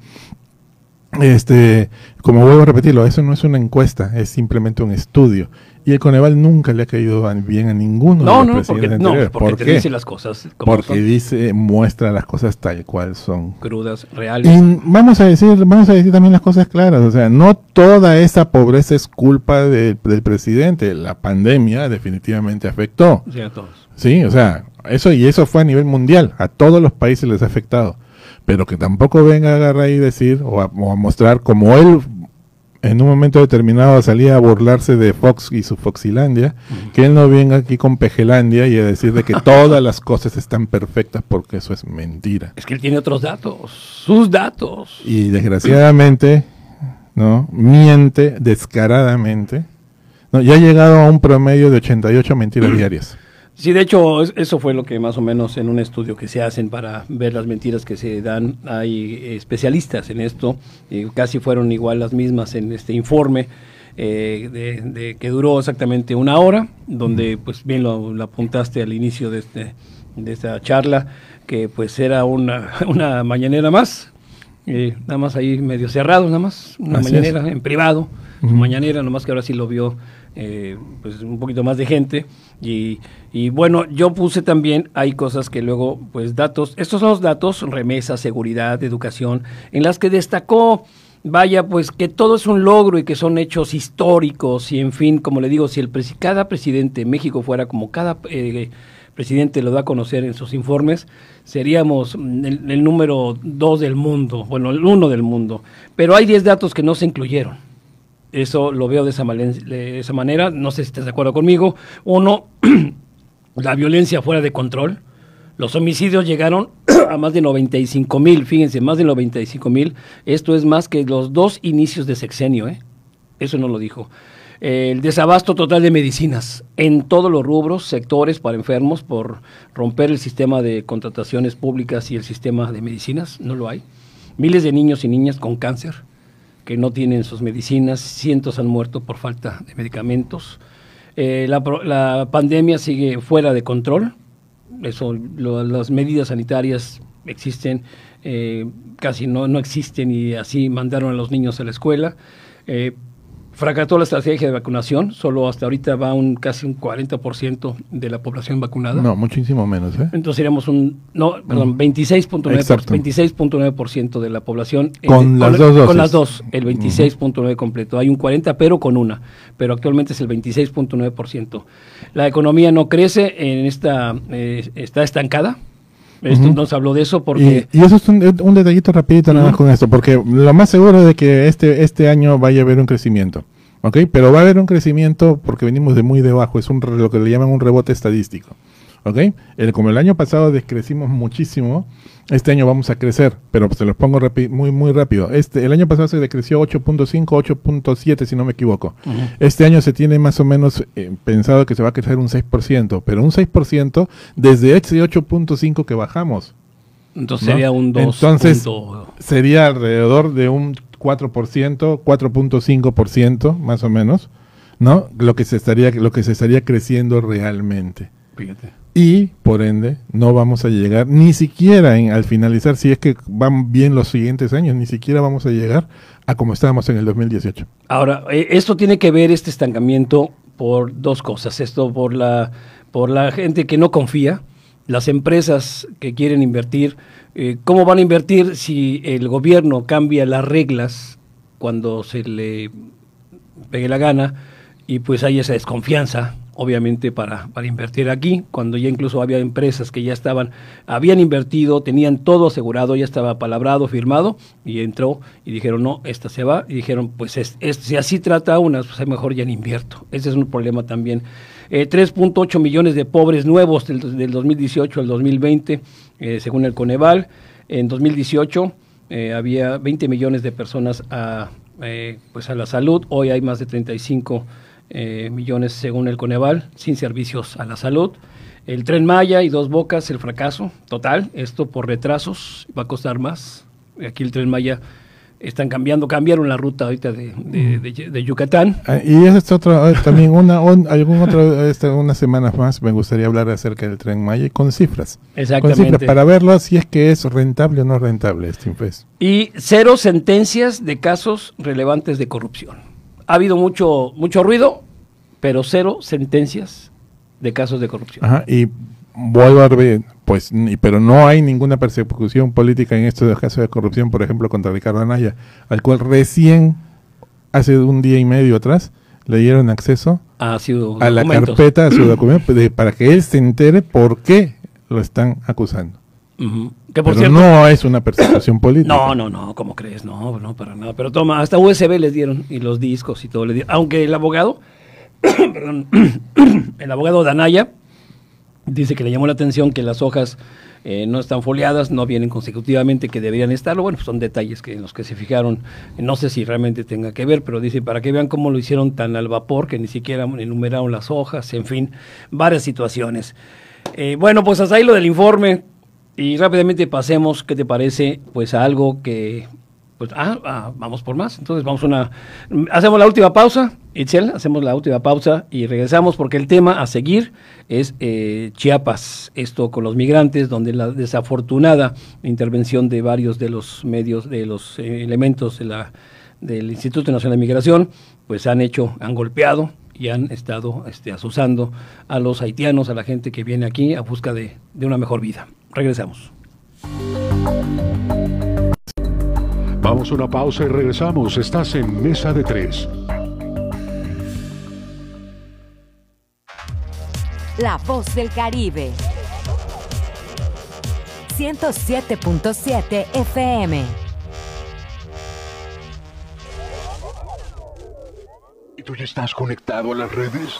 Este, como vuelvo a repetirlo, eso no es una encuesta, es simplemente un estudio. Y el Coneval nunca le ha caído bien a ninguno No, de los no, porque, presidentes no, anteriores. porque ¿Por te qué? dice las cosas como Porque son, dice, muestra las cosas tal cual son. crudas, reales. Y vamos a decir, vamos a decir también las cosas claras, o sea, no toda esa pobreza es culpa de- del presidente, la pandemia definitivamente afectó. Sí, a todos. Sí, o sea, eso y eso fue a nivel mundial, a todos los países les ha afectado, pero que tampoco venga a agarrar y decir o a, o a mostrar como él en un momento determinado salía a burlarse de Fox y su Foxilandia, que él no venga aquí con Pejelandia y a decir de que todas las cosas están perfectas porque eso es mentira. Es que él tiene otros datos, sus datos. Y desgraciadamente, ¿no? Miente descaradamente. No, ya ha llegado a un promedio de 88 mentiras diarias. Sí, de hecho, es- eso fue lo que más o menos en un estudio que se hacen para ver las mentiras que se dan, hay especialistas en esto, y casi fueron igual las mismas en este informe, eh, de, de que duró exactamente una hora, donde pues bien lo, lo apuntaste al inicio de, este, de esta charla, que pues era una, una mañanera más, eh, nada más ahí medio cerrado, nada más, una Así mañanera es. en privado, su Ujú. mañanera, nomás que ahora sí lo vio eh, pues un poquito más de gente. Y, y bueno, yo puse también, hay cosas que luego, pues datos, estos son los datos, remesas, seguridad, educación, en las que destacó, vaya, pues que todo es un logro y que son hechos históricos y en fin, como le digo, si el cada presidente de México fuera como cada... eh, presidente lo da a conocer en sus informes, seríamos mm, el, el número dos del mundo, bueno, el uno del mundo. Pero hay 10 datos que no se incluyeron. Eso lo veo de esa, manera. No sé si estás de acuerdo conmigo. Uno, la violencia fuera de control. Los homicidios llegaron a más de 95 mil, fíjense, más de 95 mil. Esto es más que los dos inicios de sexenio, ¿eh? Eso no lo dijo. El desabasto total de medicinas en todos los rubros, sectores para enfermos por romper el sistema de contrataciones públicas y el sistema de medicinas, no lo hay. Miles de niños y niñas con cáncer que no tienen sus medicinas, cientos han muerto por falta de medicamentos. Eh, la, la pandemia sigue fuera de control, eso, las medidas sanitarias existen, eh, casi no, no existen y así mandaron a los niños a la escuela. Eh, fracasó la estrategia de vacunación, solo hasta ahorita va un casi un 40% de la población vacunada. No, muchísimo menos, ¿eh? Entonces seríamos un, no, perdón, 26.9%, Exacto. 26.9% de la población. eh, Con las dos dosis. Con las dos, el 26.9 completo. Hay un 40, pero con una. Pero actualmente es el 26.9%. La economía no crece, en esta, eh, está estancada. Esto Ujú. nos habló de eso porque... Y, y eso es un, un detallito rapidito nada más con esto, porque lo más seguro de que este, este año vaya a haber un crecimiento, ¿ok? Pero va a haber un crecimiento porque venimos de muy debajo, es un, lo que le llaman un rebote estadístico, ¿ok? El, como el año pasado descrecimos muchísimo, este año vamos a crecer, pero se los pongo muy, muy rápido. Este, el año pasado se decreció 8.5, 8.7 si no me equivoco. Ujú. Este año se tiene más o menos eh, pensado que se va a crecer un 6%, pero un 6% desde ese 8.5 que bajamos. Entonces ¿no? sería un 2. Entonces, punto- sería alrededor de un 4%, 4.5% más o menos, ¿no? Lo que se estaría lo que se estaría creciendo realmente. Fíjate. Y por ende no vamos a llegar ni siquiera en, al finalizar si es que van bien los siguientes años, ni siquiera vamos a llegar a como estábamos en el 2018. Ahora, eh, esto tiene que ver este estancamiento por dos cosas. Esto por la, por la gente que no confía, las empresas que quieren invertir. eh, ¿Cómo van a invertir si el gobierno cambia las reglas cuando se le pegue la gana? Y pues hay esa desconfianza, obviamente, para, para invertir aquí, cuando ya incluso había empresas que ya estaban, habían invertido, tenían todo asegurado, ya estaba palabrado, firmado, y entró y dijeron, no, esta se va, y dijeron, pues es, es- si así trata unas, pues mejor ya no invierto. Ese es un problema también. Eh, 3.8 millones de pobres nuevos del, del 2018 al 2020, eh, según el Coneval. En 2018 eh, había 20 millones de personas a, eh, pues a la salud, hoy hay más de 35 eh, millones según el Coneval, sin servicios a la salud. El tren Maya y dos bocas, el fracaso total, esto por retrasos, va a costar más. Aquí el tren Maya están cambiando, cambiaron la ruta ahorita de, de- de- de Yucatán. Ah, Y es otra, eh, también una, un- algún otro, este, unas semanas más me gustaría hablar acerca del tren Maya y con cifras. Con Exactamente. cifras para verlo si es que es rentable o no rentable este impuesto. Y cero sentencias de casos relevantes de corrupción. Ha habido mucho, mucho ruido, pero cero sentencias de casos de corrupción. Ajá, y vuelvo a ver, pues, pero no hay ninguna persecución política en estos casos de corrupción, por ejemplo, contra Ricardo Anaya, al cual recién, hace un día y medio atrás, le dieron acceso sido a la carpeta, a su documento, de- para que él se entere por qué lo están acusando. Ujú. Que por Pero cierto, no es una persecución política. No, no, no, ¿cómo crees? No, no, para nada. Pero toma, hasta USB les dieron y los discos y todo le dieron. Aunque el abogado, perdón, el abogado Danaya dice que le llamó la atención que las hojas eh, no están foliadas, no vienen consecutivamente, que deberían estarlo. Bueno, pues son detalles que en los que se fijaron. No sé si realmente tenga que ver, pero dice para que vean cómo lo hicieron tan al vapor que ni siquiera enumeraron las hojas, en fin, varias situaciones. Eh, bueno, pues hasta ahí lo del informe. Y rápidamente pasemos, ¿qué te parece? Pues a algo que, pues, ah, ah, vamos por más. Entonces vamos una, hacemos la última pausa, Itzel, hacemos la última pausa y regresamos porque el tema a seguir es eh, Chiapas, esto con los migrantes, donde la desafortunada intervención de varios de los medios, de los eh, elementos de la, del Instituto Nacional de Migración, pues han hecho, han golpeado y han estado este, asusando a los haitianos, a la gente que viene aquí a busca de, de una mejor vida. Regresamos. Vamos a una pausa y regresamos. Estás en Mesa de Tres. La voz del Caribe. 107.7 FM. ¿Y tú ya estás conectado a las redes?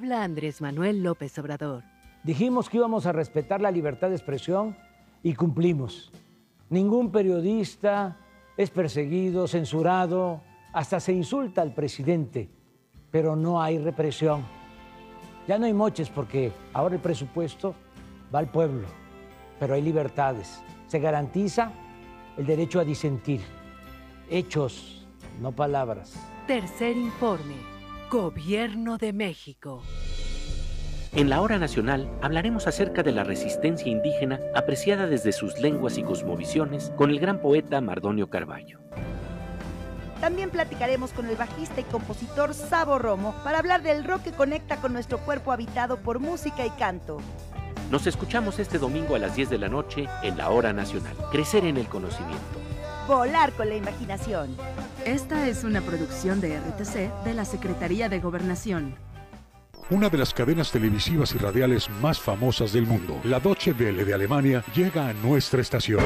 Habla Andrés Manuel López Obrador. Dijimos que íbamos a respetar la libertad de expresión y cumplimos. Ningún periodista es perseguido, censurado, hasta se insulta al presidente, pero no hay represión. Ya no hay moches porque ahora el presupuesto va al pueblo, pero hay libertades. Se garantiza el derecho a disentir. Hechos, no palabras. Tercer informe. Gobierno de México. En la hora nacional hablaremos acerca de la resistencia indígena apreciada desde sus lenguas y cosmovisiones con el gran poeta Mardonio Carballo. También platicaremos con el bajista y compositor Sabo Romo para hablar del rock que conecta con nuestro cuerpo habitado por música y canto. Nos escuchamos este domingo a las 10 de la noche en la hora nacional. Crecer en el conocimiento. Volar con la imaginación. Esta es una producción de RTC de la Secretaría de Gobernación. Una de las cadenas televisivas y radiales más famosas del mundo, la Deutsche Welle de Alemania, llega a nuestra estación.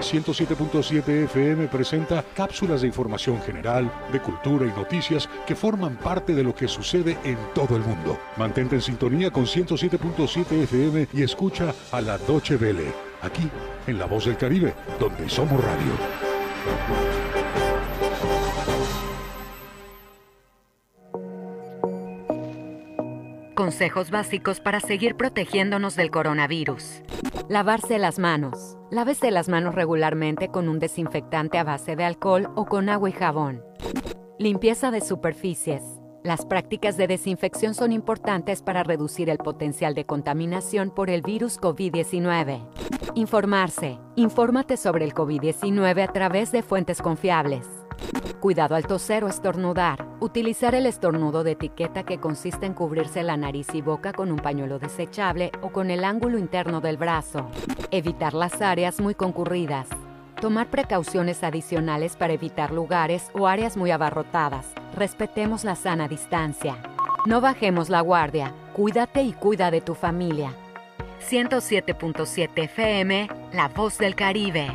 107.7 FM presenta cápsulas de información general, de cultura y noticias que forman parte de lo que sucede en todo el mundo. Mantente en sintonía con 107.7 FM y escucha a la Deutsche Welle, aquí en La Voz del Caribe, donde somos radio. Consejos básicos para seguir protegiéndonos del coronavirus. Lavarse las manos. Lávese las manos regularmente con un desinfectante a base de alcohol o con agua y jabón. Limpieza de superficies. Las prácticas de desinfección son importantes para reducir el potencial de contaminación por el virus COVID-19. Informarse. Infórmate sobre el COVID-19 a través de fuentes confiables. Cuidado al toser o estornudar. Utilizar el estornudo de etiqueta que consiste en cubrirse la nariz y boca con un pañuelo desechable o con el ángulo interno del brazo. Evitar las áreas muy concurridas. Tomar precauciones adicionales para evitar lugares o áreas muy abarrotadas. Respetemos la sana distancia. No bajemos la guardia. Cuídate y cuida de tu familia. 107.7 FM, La Voz del Caribe.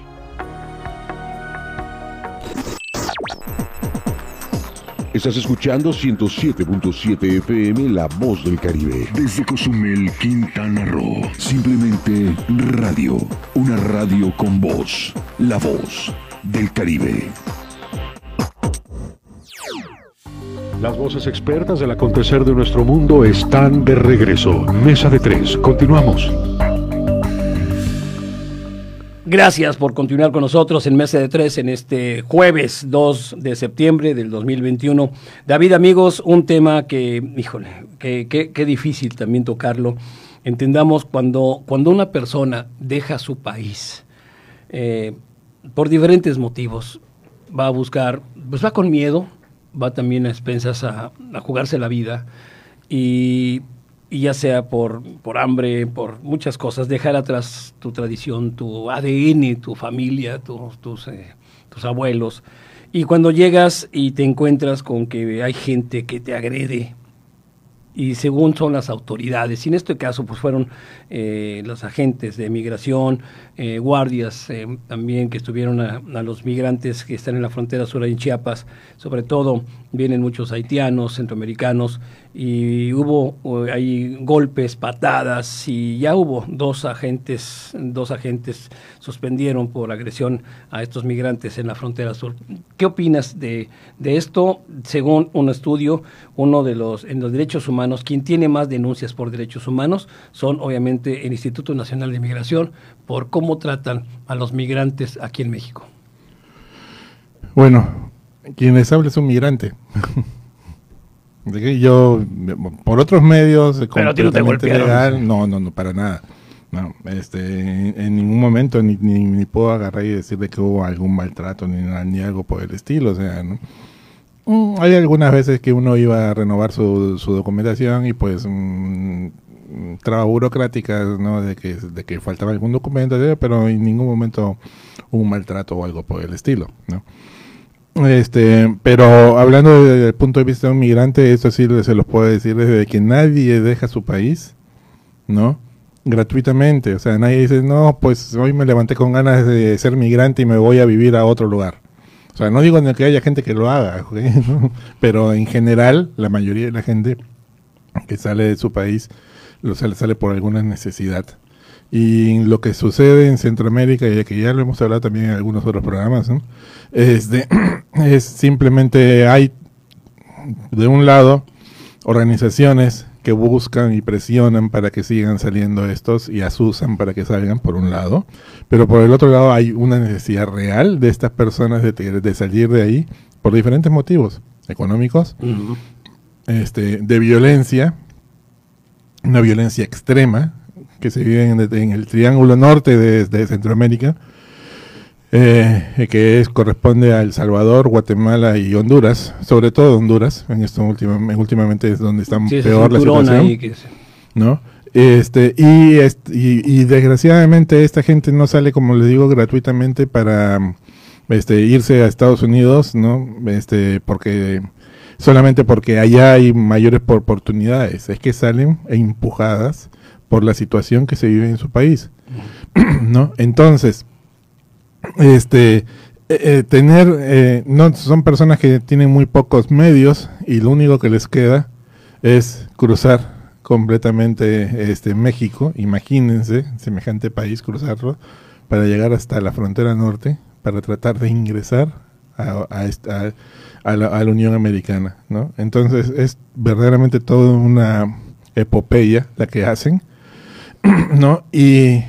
Estás escuchando 107.7 FM La Voz del Caribe. Desde Cozumel, Quintana Roo. Simplemente radio. Una radio con voz. La Voz del Caribe. Las voces expertas del acontecer de nuestro mundo están de regreso. Mesa de tres. Continuamos. Gracias por continuar con nosotros en Mesa de Tres en este jueves 2 de septiembre del 2021. David, amigos, un tema que, híjole, qué, qué difícil también tocarlo. Entendamos cuando, cuando una persona deja su país eh, por diferentes motivos, va a buscar, pues va con miedo, va también a expensas a, a jugarse la vida y, y ya sea por, por hambre, por muchas cosas, dejar atrás tu tradición, tu ADN, tu familia, tu- tus, eh, tus abuelos. Y cuando llegas y te encuentras con que hay gente que te agrede, y según son las autoridades, y en este caso pues fueron eh, los agentes de migración, eh, guardias eh, también que estuvieron a, los migrantes que están en la frontera sur en Chiapas, sobre todo vienen muchos haitianos, centroamericanos, y hubo ahí golpes, patadas, y ya hubo dos agentes, dos agentes suspendieron por agresión a estos migrantes en la frontera sur. ¿Qué opinas de, de esto? Según un estudio, uno de los, en los derechos humanos, quien tiene más denuncias por derechos humanos son obviamente el Instituto Nacional de Migración por cómo tratan a los migrantes aquí en México. Bueno, quien les habla es un migrante. Yo, por otros medios, Pero a ti no te completamente golpearon. legal, no, no, no, para nada. No, este, en, en ningún momento ni, ni, ni puedo agarrar y decir de que hubo algún maltrato ni, ni algo por el estilo, o sea, ¿no? Mm, Hay algunas veces que uno iba a renovar su, su documentación y pues mm, trabas burocráticas, ¿no? De que, de que faltaba algún documento, pero en ningún momento un maltrato o algo por el estilo, ¿no? Este, pero hablando desde el punto de vista de un migrante, eso sí se los puedo decir desde que nadie deja su país, ¿no? Gratuitamente, o sea, nadie dice, no, pues hoy me levanté con ganas de ser migrante y me voy a vivir a otro lugar. O sea, no digo que haya gente que lo haga, ¿ok? pero en general, la mayoría de la gente que sale de su país lo sale, sale por alguna necesidad. Y lo que sucede en Centroamérica, y que ya lo hemos hablado también en algunos otros programas, ¿no? es, de- es simplemente hay, de un lado, organizaciones que buscan y presionan para que sigan saliendo estos y asusan para que salgan, por un lado, pero por el otro lado hay una necesidad real de estas personas de, de salir de ahí por diferentes motivos, económicos, este, de violencia, una violencia extrema que se vive en, en el triángulo norte de, de Centroamérica, eh, que es, corresponde a El Salvador, Guatemala y Honduras, sobre todo Honduras, en esto última- últimamente es donde está Sí, peor la situación. ahí que se- ¿no? Este, y, est- y, y desgraciadamente esta gente no sale, como le digo, gratuitamente para este, irse a Estados Unidos, ¿no? Este, porque solamente porque allá hay mayores por- oportunidades, es que salen e empujadas por la situación que se vive en su país, ¿no? Entonces, este, eh, eh, tener, eh, no son personas que tienen muy pocos medios y lo único que les queda es cruzar completamente este México, imagínense, semejante país cruzarlo para llegar hasta la frontera norte para tratar de ingresar a, a a la, a la Unión Americana, ¿no? Entonces es verdaderamente toda una epopeya la que hacen, ¿no? Y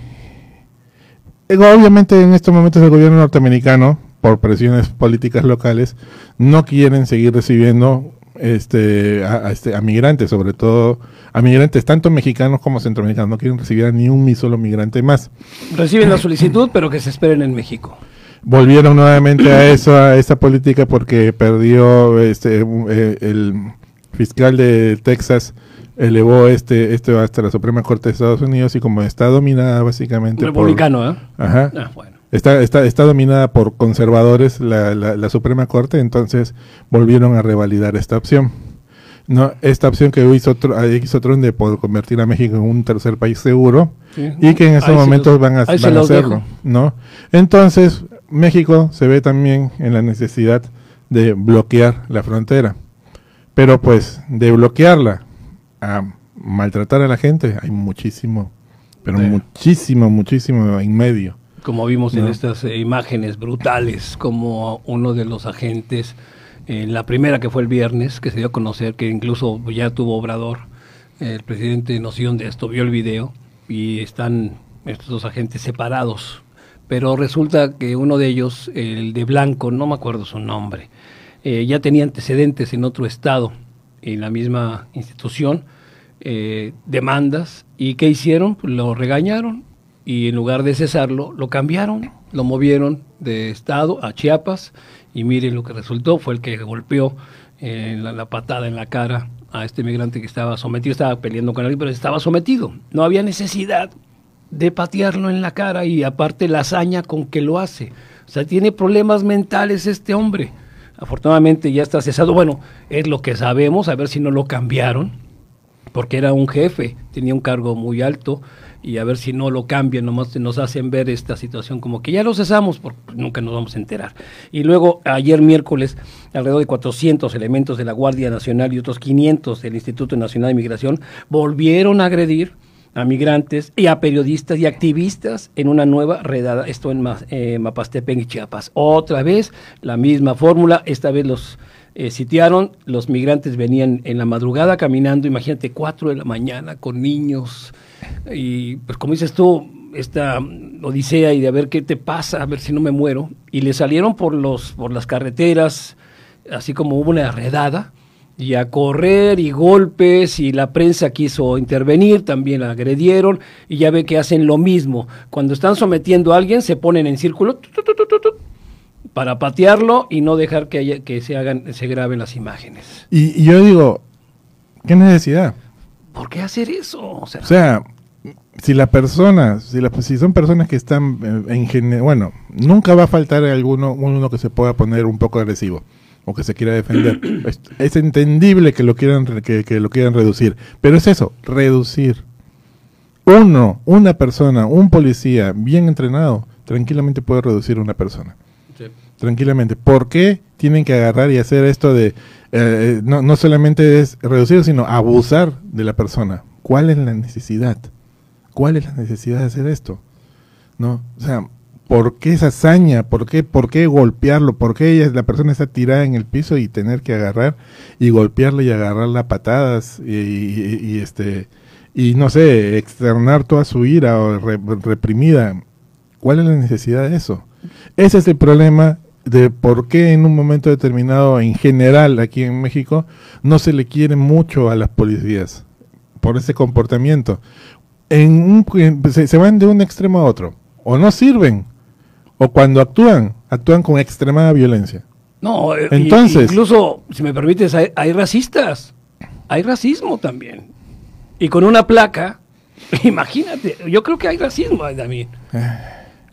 eh, obviamente en estos momentos el gobierno norteamericano, por presiones políticas locales, no quieren seguir recibiendo este a, a este, a migrantes, sobre todo a migrantes tanto mexicanos como centroamericanos, no quieren recibir a ni un solo migrante más. Reciben la solicitud, pero que se esperen en México. Volvieron nuevamente a eso, a esa política porque perdió este eh, el fiscal de Texas elevó este este hasta la Suprema Corte de Estados Unidos y como está dominada básicamente por- Republicano, ¿eh? Ajá. Ah, bueno. Está, está, está dominada por conservadores la, la, la Suprema Corte, entonces volvieron a revalidar esta opción. No, esta opción que hizo, hizo Trump de poder convertir a México en un tercer país seguro Sí. y que en estos momentos van a, van a hacerlo. dejo. ¿no? Entonces, México se ve también en la necesidad de bloquear la frontera. Pero pues, de bloquearla a maltratar a la gente, hay muchísimo, pero Sí. muchísimo, muchísimo en medio. Como vimos en estas imágenes brutales, como uno de los agentes, eh, la primera que fue el viernes, que se dio a conocer, que incluso ya tuvo Obrador, eh, el presidente noción de esto, vio el video y están estos dos agentes separados. Pero resulta que uno de ellos, el de blanco, no me acuerdo su nombre, eh, ya tenía antecedentes en otro estado, en la misma institución, demandas. ¿Y qué hicieron? Pues lo regañaron y en lugar de cesarlo, lo cambiaron, lo movieron de estado a Chiapas y miren lo que resultó, fue el que golpeó eh, la, la patada en la cara a este migrante que estaba sometido, estaba peleando con alguien, pero estaba sometido. No había necesidad de patearlo en la cara y aparte la hazaña con que lo hace. O sea, tiene problemas mentales este hombre. Afortunadamente ya está cesado. Bueno, es lo que sabemos, a ver si no lo cambiaron, porque era un jefe, tenía un cargo muy alto y a ver si no lo cambian, nomás nos hacen ver esta situación como que ya lo cesamos, porque nunca nos vamos a enterar. Y luego, ayer miércoles, alrededor de 400 elementos de la Guardia Nacional y otros 500 del Instituto Nacional de Migración volvieron a agredir a migrantes y a periodistas y activistas en una nueva redada, esto en eh, Mapastepec y Chiapas. Otra vez la misma fórmula, esta vez los eh, sitiaron, los migrantes venían en la madrugada caminando, imagínate, 4 de la mañana con niños y pues como dices tú, esta odisea y de a ver qué te pasa, a ver si no me muero, y le salieron por, los, por las carreteras, así como hubo una redada, y a correr y golpes y la prensa quiso intervenir, también la agredieron y ya ve que hacen lo mismo. Cuando están sometiendo a alguien se ponen en círculo para patearlo y no dejar que, haya- que se hagan se graben las imágenes. Y yo digo, ¿qué necesidad? ¿Por qué hacer eso? O sea, O sea, si la persona, si, la- si son personas que están eh, en general, bueno, nunca va a faltar alguno uno que se pueda poner un poco agresivo o que se quiera defender. es, es entendible que lo quieran que, que lo quieran reducir, pero es eso, reducir. Uno, una persona, un policía bien entrenado, tranquilamente puede reducir a una persona. Tranquilamente. ¿Por qué tienen que agarrar y hacer esto de, eh, no, no solamente es reducir, sino abusar de la persona? ¿Cuál es la necesidad? ¿Cuál es la necesidad de hacer esto? ¿No? O sea, ¿por qué esa hazaña? ¿Por qué, por qué golpearlo? ¿Por qué ella, la persona está tirada en el piso y tener que agarrar y golpearle y agarrarla a patadas y, este y no sé, externar toda su ira o re- reprimida? ¿Cuál es la necesidad de eso? Ese es el problema de por qué en un momento determinado, en general aquí en México, no se le quiere mucho a las policías por ese comportamiento. En un- se, se van de un extremo a otro. O no sirven, o cuando actúan, actúan con extremada violencia. No, eh, Entonces- incluso, si me permites, hay, hay racistas. Hay racismo también. Y con una placa, imagínate, yo creo que hay racismo también.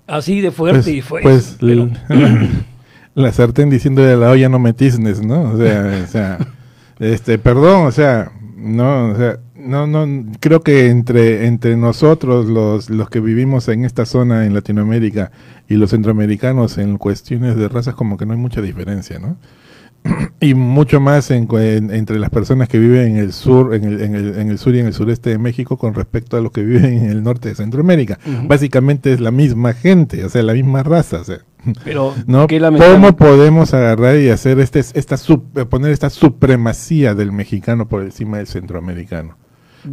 Así de fuerte pues, y fue. pues, pero- la sartén diciendo de la olla no me tiznes, ¿no? O sea, o sea, este, perdón, o sea, no, o sea, no, no, creo que entre, entre nosotros, los, los que vivimos en esta zona en Latinoamérica y los centroamericanos en cuestiones de razas como que no hay mucha diferencia, ¿no? y mucho más en, entre las personas que viven en el sur, en el, en, el, en el sur y en el sureste de México con respecto a los que viven en el norte de Centroamérica. Básicamente es la misma gente, o sea, la misma raza, o sea. Pero, ¿no? ¿Cómo podemos agarrar y hacer este, esta eh, poner esta supremacía del mexicano por encima del centroamericano?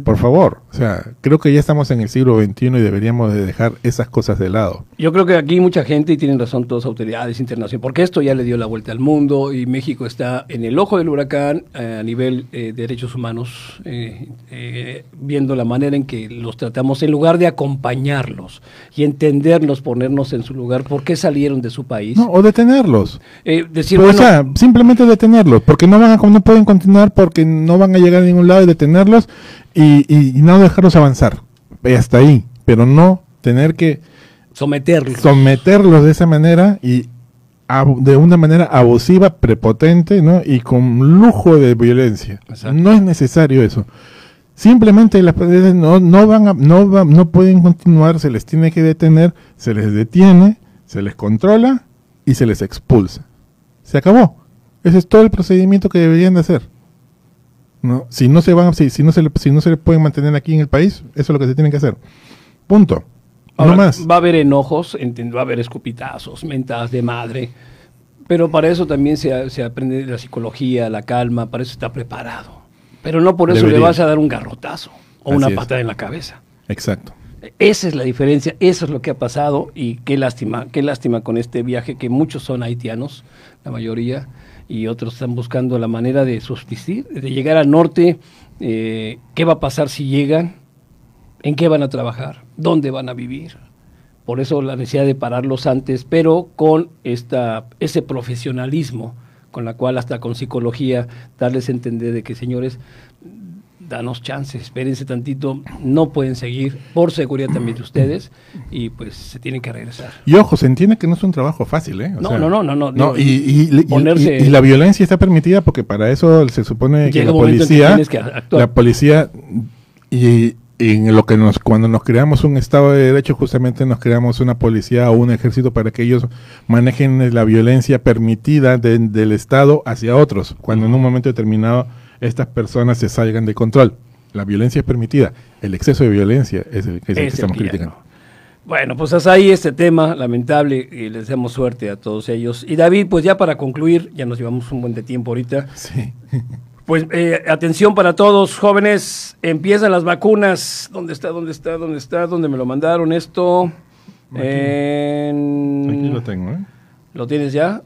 Por favor, o sea, creo que ya estamos en el siglo XXI y deberíamos de dejar esas cosas de lado. Yo creo que aquí mucha gente, y tienen razón todas autoridades internacionales, porque esto ya le dio la vuelta al mundo y México está en el ojo del huracán eh, a nivel eh, derechos humanos, eh, viendo la manera en que los tratamos, en lugar de acompañarlos y entenderlos, ponernos en su lugar, por qué salieron de su país. No, o detenerlos. Decir, Pero, bueno, o sea, simplemente detenerlos, porque no van a, no pueden continuar, porque no van a llegar a ningún lado y detenerlos y, y- no dejarlos avanzar. Hasta ahí, pero no tener que someterlos. someterlos de esa manera y de una manera abusiva, prepotente, ¿no? Y con lujo de violencia. Exacto. No es necesario eso. Simplemente las personas no, no van a, no va- no pueden continuar, se les tiene que detener, se les detiene, se les controla y se les expulsa. Se acabó. Ese es todo el procedimiento que deberían de hacer. ¿No? Si no se van, si, si no se le, si no se le pueden mantener aquí en el país, eso es lo que se tiene que hacer. Punto. Ahora, no más. Va a haber enojos, va a haber escupitazos, mentadas de madre, pero para eso también se, se aprende la psicología, la calma, para eso está preparado. Pero no por eso le vas a dar un garrotazo o Así una es. patada en la cabeza. Exacto. Esa es la diferencia, eso es lo que ha pasado y qué lástima, qué lástima con este viaje que muchos son haitianos, la mayoría, y otros están buscando la manera de subsistir, de llegar al norte eh, qué va a pasar si llegan, en qué van a trabajar, dónde van a vivir. Por eso la necesidad de pararlos antes, pero con esta, ese profesionalismo con la cual hasta con psicología darles a entender de que señores, danos chances, espérense tantito, no pueden seguir por seguridad también de ustedes y pues se tienen que regresar. Y ojo, se entiende que no es un trabajo fácil, ¿eh? O No, sea, no, no, no, no, y, y- y- ponerse- y- la violencia está permitida porque para eso se supone que la que policía, que la policía y, y en lo que nos cuando nos creamos un estado de derecho justamente nos creamos una policía o un ejército para que ellos manejen la violencia permitida de- del estado hacia otros cuando en un momento determinado estas personas se salgan de control la violencia es permitida el exceso de violencia es el, es el que el estamos que criticando Bueno, pues hasta ahí este tema lamentable y les damos suerte a todos ellos. Y David, pues ya para concluir, ya nos llevamos un buen de tiempo ahorita. Sí. Pues eh, atención para todos, jóvenes, empiezan las vacunas. ¿Dónde está? ¿Dónde está? ¿Dónde está? ¿Dónde me lo mandaron esto? En- aquí lo tengo ¿eh? ¿Lo tienes ya?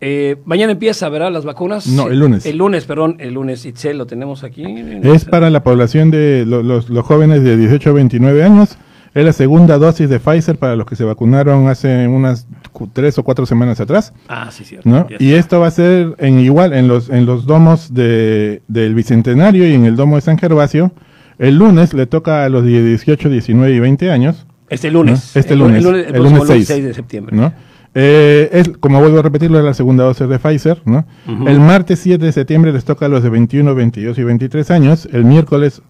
Eh, mañana empieza, ¿verdad? Las vacunas. No, el lunes. El lunes, perdón, el lunes. Itzel, lo tenemos aquí. Es para la población de lo- los, los jóvenes de 18 a 29 años. Es la segunda dosis de Pfizer para los que se vacunaron hace unas tres o cuatro semanas atrás. Ah, sí, cierto. ¿no? Y esto va a ser en igual en los en los domos de, del Bicentenario y en el domo de San Gervasio. El lunes le toca a los de 18, 19 y 20 años. Este lunes. ¿no? Este El- lunes. el lunes- el el lunes 6, 6 de septiembre. ¿no? Eh, es, como vuelvo a repetirlo, es la segunda dosis de Pfizer. ¿no? Ujú. El martes 7 de septiembre les toca a los de 21, 22 y 23 años. El miércoles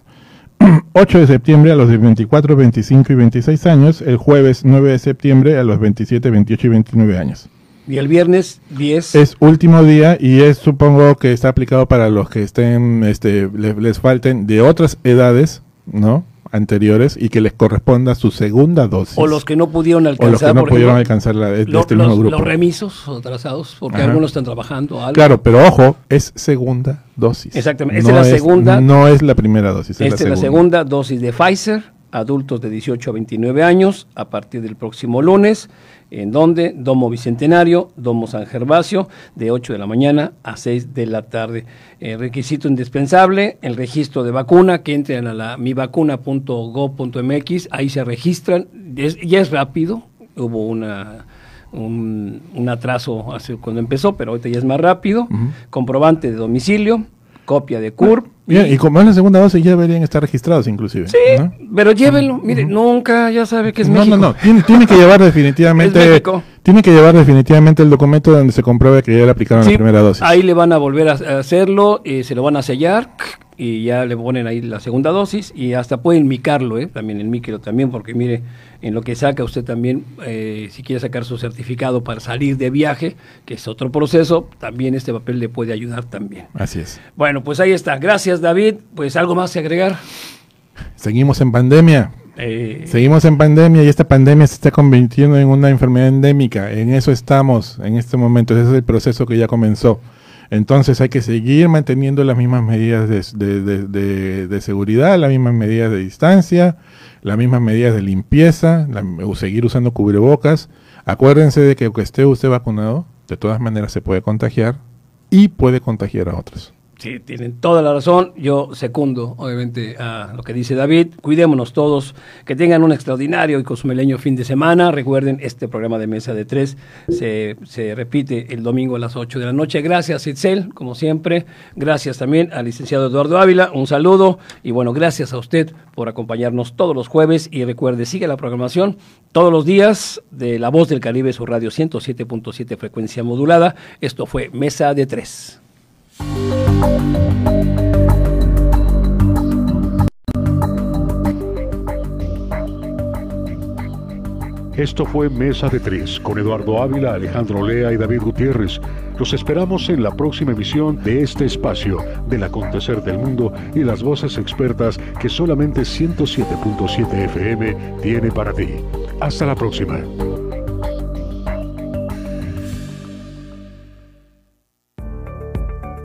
8 de septiembre a los de 24, 25 y 26 años. El jueves 9 de septiembre a los 27, 28 y 29 años. Y el viernes 10. Es último día y es supongo que está aplicado para los que estén, este, le- les, falten de otras edades, ¿no? Anteriores y que les corresponda su segunda dosis. o los que no pudieron O alcanzar. los que no pudieron ejemplo, alcanzar la, de lo- este los, mismo grupo. los remisos o atrasados, porque Ajá. algunos están trabajando. algo. Claro, pero ojo, es segunda dosis. Exactamente, esta es la segunda. No es la primera dosis, es Esta es la la segunda. segunda dosis de Pfizer, adultos de 18 a 29 años, a partir del próximo lunes, en donde Domo Bicentenario, Domo San Gervasio, de 8 de la mañana a 6 de la tarde. Eh, requisito indispensable, el registro de vacuna, que entren a la mivacuna.gov.mx, ahí se registran, es- ya es rápido, hubo una... Un, un atraso hace cuando empezó, pero ahorita ya es más rápido. Comprobante de domicilio, copia de CURP, Bien, y como es la segunda dosis ya deberían estar registrados inclusive. Sí, ¿no? pero llévenlo. Mire, nunca, ya sabe que es no, México. no, no, tiene, tiene que llevar definitivamente, tiene que llevar definitivamente el documento donde se compruebe que ya le aplicaron Sí, la primera dosis. Ahí le van a volver a hacerlo, y se lo van a sellar y ya le ponen ahí la segunda dosis y hasta pueden micarlo, ¿eh? también el micro también, porque mire, en lo que saca usted también, eh, si quiere sacar su certificado para salir de viaje, que es otro proceso, también este papel le puede ayudar también. Así es. Bueno, pues ahí está. Gracias, David. Pues algo más que agregar. Seguimos en pandemia. Eh, Seguimos en pandemia y esta pandemia se está convirtiendo en una enfermedad endémica. En eso estamos en este momento. Ese es el proceso que ya comenzó. Entonces hay que seguir manteniendo las mismas medidas de, seguridad, las mismas medidas de distancia, las mismas medidas de limpieza, seguir usando cubrebocas. Acuérdense de que aunque esté usted vacunado, de todas maneras se puede contagiar y puede contagiar a otros. Sí, tienen toda la razón. Yo secundo, obviamente, a lo que dice David. Cuidémonos todos, que tengan un extraordinario y cosmeleño fin de semana. Recuerden, este programa de Mesa de Tres se, se repite el domingo a las 8 de la noche. Gracias, Itzel, como siempre. Gracias también al licenciado Eduardo Ávila. Un saludo. Y bueno, gracias a usted por acompañarnos todos los jueves. Y recuerde, sigue la programación todos los días de La Voz del Caribe, su radio 107.7 frecuencia modulada. Esto fue Mesa de Tres. Esto fue Mesa de Tres con Eduardo Ávila, Alejandro Lea y David Gutiérrez. Los esperamos en la próxima emisión de este espacio del acontecer del mundo y las voces expertas que solamente 107.7 FM tiene para ti. Hasta la próxima.